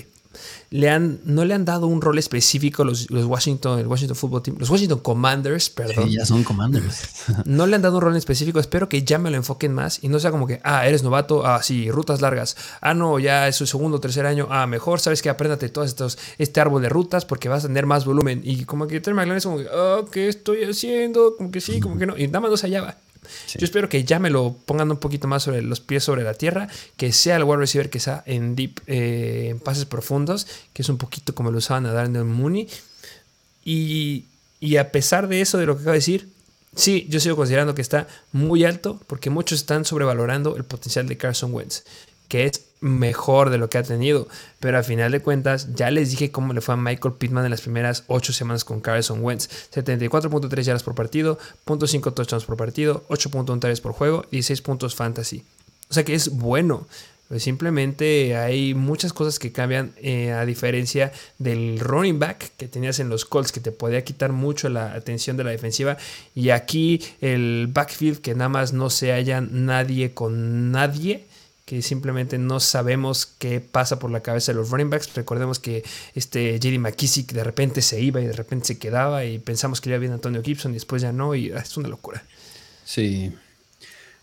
A: le han, no le han dado un rol específico los, los Washington, el Washington Football Team, los Washington Commanders, perdón.
B: Sí, ya son Commanders. *laughs*
A: no le han dado un rol específico. Espero que ya me lo enfoquen más y no sea como que, ah, eres novato, ah, sí, rutas largas. Ah, no, ya es su segundo o tercer año. Ah, mejor sabes que apréndate todos estos, este árbol de rutas porque vas a tener más volumen. Y como que Terry McLaren es como que, oh, ¿qué estoy haciendo? Como que sí, como que no. Y nada más no se hallaba. Yo espero que ya me lo pongan un poquito más sobre los pies sobre la tierra, que sea el wide receiver que sea en deep, eh, en pases profundos, que es un poquito como lo usaban a Darnell Mooney. Y, y a pesar de eso, de lo que acabo de decir, sí, yo sigo considerando que está muy alto, porque muchos están sobrevalorando el potencial de Carson Wentz que es mejor de lo que ha tenido. Pero al final de cuentas, ya les dije cómo le fue a Michael Pittman en las primeras 8 semanas con Carson Wentz. 74.3 yardas por partido, .5 touchdowns por partido, 8.1 tareas por juego y 6 puntos fantasy. O sea que es bueno. Pues simplemente hay muchas cosas que cambian eh, a diferencia del running back que tenías en los Colts que te podía quitar mucho la atención de la defensiva y aquí el backfield que nada más no se haya nadie con nadie que simplemente no sabemos qué pasa por la cabeza de los running backs. Recordemos que este JD McKissick de repente se iba y de repente se quedaba y pensamos que iba bien Antonio Gibson y después ya no y es una locura.
B: Sí.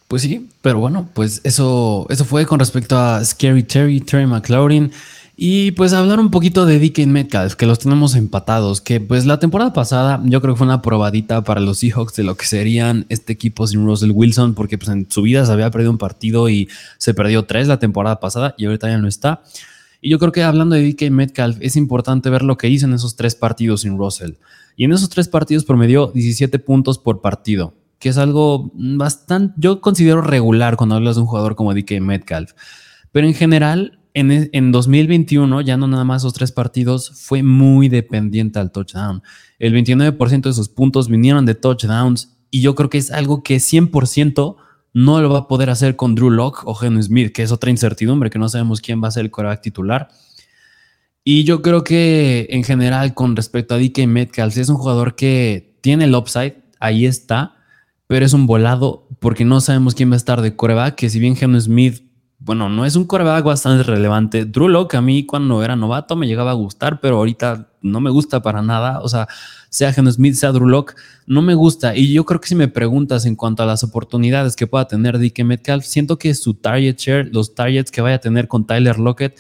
B: Pues sí, pero bueno, pues eso, eso fue con respecto a Scary Terry, Terry McLaurin. Y pues hablar un poquito de DK Metcalf, que los tenemos empatados, que pues la temporada pasada yo creo que fue una probadita para los Seahawks de lo que serían este equipo sin Russell Wilson, porque pues en su vida se había perdido un partido y se perdió tres la temporada pasada y ahorita ya no está. Y yo creo que hablando de DK Metcalf es importante ver lo que hizo en esos tres partidos sin Russell. Y en esos tres partidos promedió 17 puntos por partido, que es algo bastante, yo considero regular cuando hablas de un jugador como DK Metcalf. Pero en general en, 2021, ya no nada más esos tres partidos, fue muy dependiente al touchdown. El 29% de sus puntos vinieron de touchdowns y yo creo que es algo que 100% no lo va a poder hacer con Drew Locke o Geno Smith, que es otra incertidumbre, que no sabemos quién va a ser el quarterback titular. Y yo creo que en general con respecto a DK Metcalf, es un jugador que tiene el upside, ahí está, pero es un volado porque no sabemos quién va a estar de quarterback, que si bien Geno Smith bueno, no es un coreback bastante relevante. Drew Locke a mí cuando era novato me llegaba a gustar, pero ahorita no me gusta para nada. O sea, sea Geno Smith, sea Drew Locke, no me gusta. Y yo creo que si me preguntas en cuanto a las oportunidades que pueda tener DK Metcalf, siento que su target share, los targets que vaya a tener con Tyler Lockett,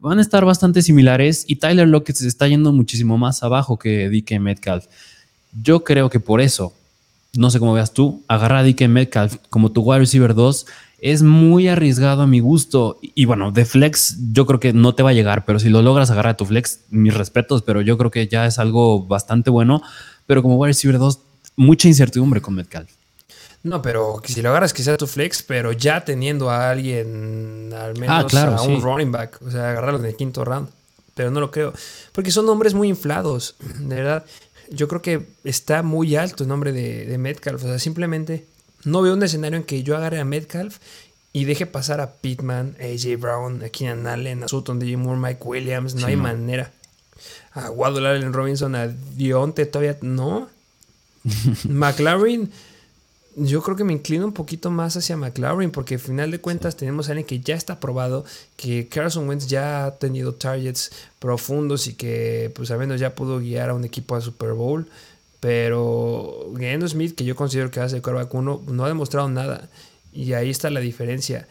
B: van a estar bastante similares y Tyler Lockett se está yendo muchísimo más abajo que DK Metcalf. Yo creo que por eso, no sé cómo veas tú, agarrar a DK Metcalf como tu wide receiver 2 es muy arriesgado a mi gusto. Y bueno, de flex yo creo que no te va a llegar, pero si lo logras agarrar a tu flex, mis respetos, pero yo creo que ya es algo bastante bueno. Pero como wide receiver 2, mucha incertidumbre con Metcalf.
A: No, pero si lo agarras quizá tu flex, pero ya teniendo a alguien, al menos ah, a un running back, o sea, agarrarlo en el quinto round. Pero no lo creo, porque son nombres muy inflados, *clears throat* de verdad. Yo creo que está muy alto el nombre de, de Metcalf, o sea, simplemente no veo un escenario en que yo agarre a Metcalf y deje pasar a Pittman, AJ Brown, a Keenan Allen, a Sutton, DJ Moore, Mike Williams. No hay manera. A Waddle Allen Robinson, a Dionte todavía no. *laughs* McLaren, yo creo que me inclino un poquito más hacia McLaren porque al final de cuentas tenemos a alguien que ya está probado, que Carson Wentz ya ha tenido targets profundos y que pues al menos ya pudo guiar a un equipo a Super Bowl. Pero Gendo Smith, que yo considero que hace quarterback 1, no ha demostrado nada. Y ahí está la diferencia.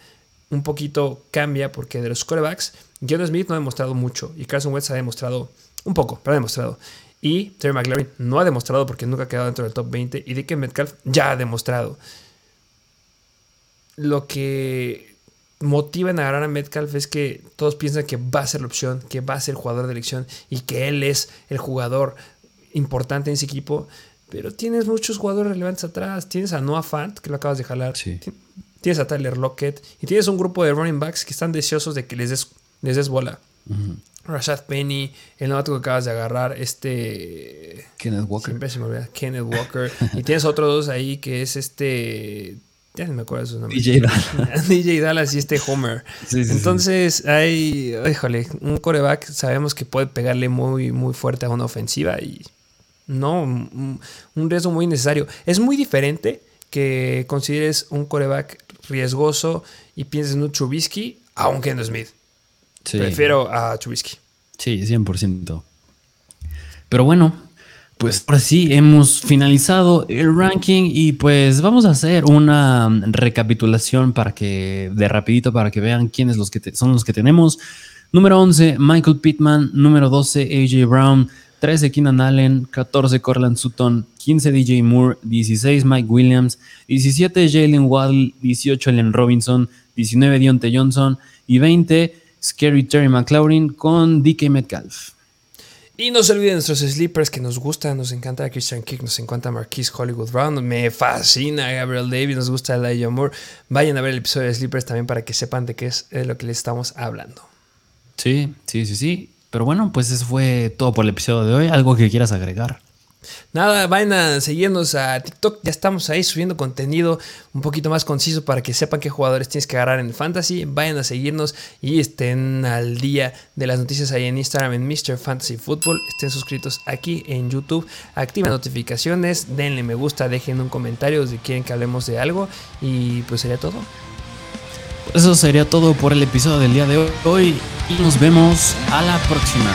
A: un poquito cambia porque de los quarterbacks, John Smith no ha demostrado mucho y Carson Wentz ha demostrado un poco, pero ha demostrado. Y Terry McLaurin no ha demostrado porque nunca ha quedado dentro del top 20 y DK Metcalf ya ha demostrado. Lo que motiva en agarrar a Metcalf es que todos piensan que va a ser la opción, que va a ser el jugador de elección y que él es el jugador importante en ese equipo. Pero tienes muchos jugadores relevantes atrás. Tienes a Noah Fant, que lo acabas de jalar. Tienes a Tyler Lockett. Y tienes un grupo de running backs que están deseosos de que les des, les des bola. Rashad Penny, el novato que acabas de agarrar, este...
B: Kenneth Walker.
A: Siempre se me olvida. Kenneth Walker. y tienes otros dos ahí que es este... Ya no me acuerdo de sus nombres.
B: DJ Dallas. *laughs*
A: DJ Dallas y este Homer. Entonces, hay, híjole, un coreback sabemos que puede pegarle muy, muy fuerte a una ofensiva y no, un, riesgo muy necesario. Es muy diferente que consideres un coreback riesgoso y pienses en un Trubisky a un Smith. Prefiero a Trubisky.
B: Sí, 100%. Pero bueno, pues ahora sí, hemos finalizado el ranking y pues vamos a hacer una recapitulación para que, de rapidito, para que vean quiénes los que son los que tenemos. Número 11, Michael Pittman. Número 12, AJ Brown. 13, Keenan Allen. 14, Corland Sutton. 15, DJ Moore. 16, Mike Williams. 17, Jalen Waddle. 18, Allen Robinson. 19, Dionte Johnson. Y 20, Scary Terry McLaurin con DK Metcalf.
A: Y no se olviden nuestros sleepers que nos gustan, nos encanta Christian Kirk, nos encanta Marquise Hollywood Brown, me fascina Gabriel Davis, nos gusta Elijah Moore. Vayan a ver el episodio de sleepers también para que sepan de qué es lo que les estamos hablando.
B: Sí, sí, sí, sí. Pero bueno, pues eso fue todo por el episodio de hoy. ¿Algo que quieras agregar?
A: Nada, vayan a seguirnos a TikTok. Ya estamos ahí subiendo contenido un poquito más conciso para que sepan qué jugadores tienes que agarrar en Fantasy. Vayan a seguirnos y estén al día de las noticias ahí en Instagram en Mr. Fantasy Football. Estén suscritos aquí en YouTube. Activen notificaciones. Denle me gusta. Dejen un comentario si quieren que hablemos de algo. Y pues sería todo.
B: Eso sería todo por el episodio del día de hoy y nos vemos a la próxima.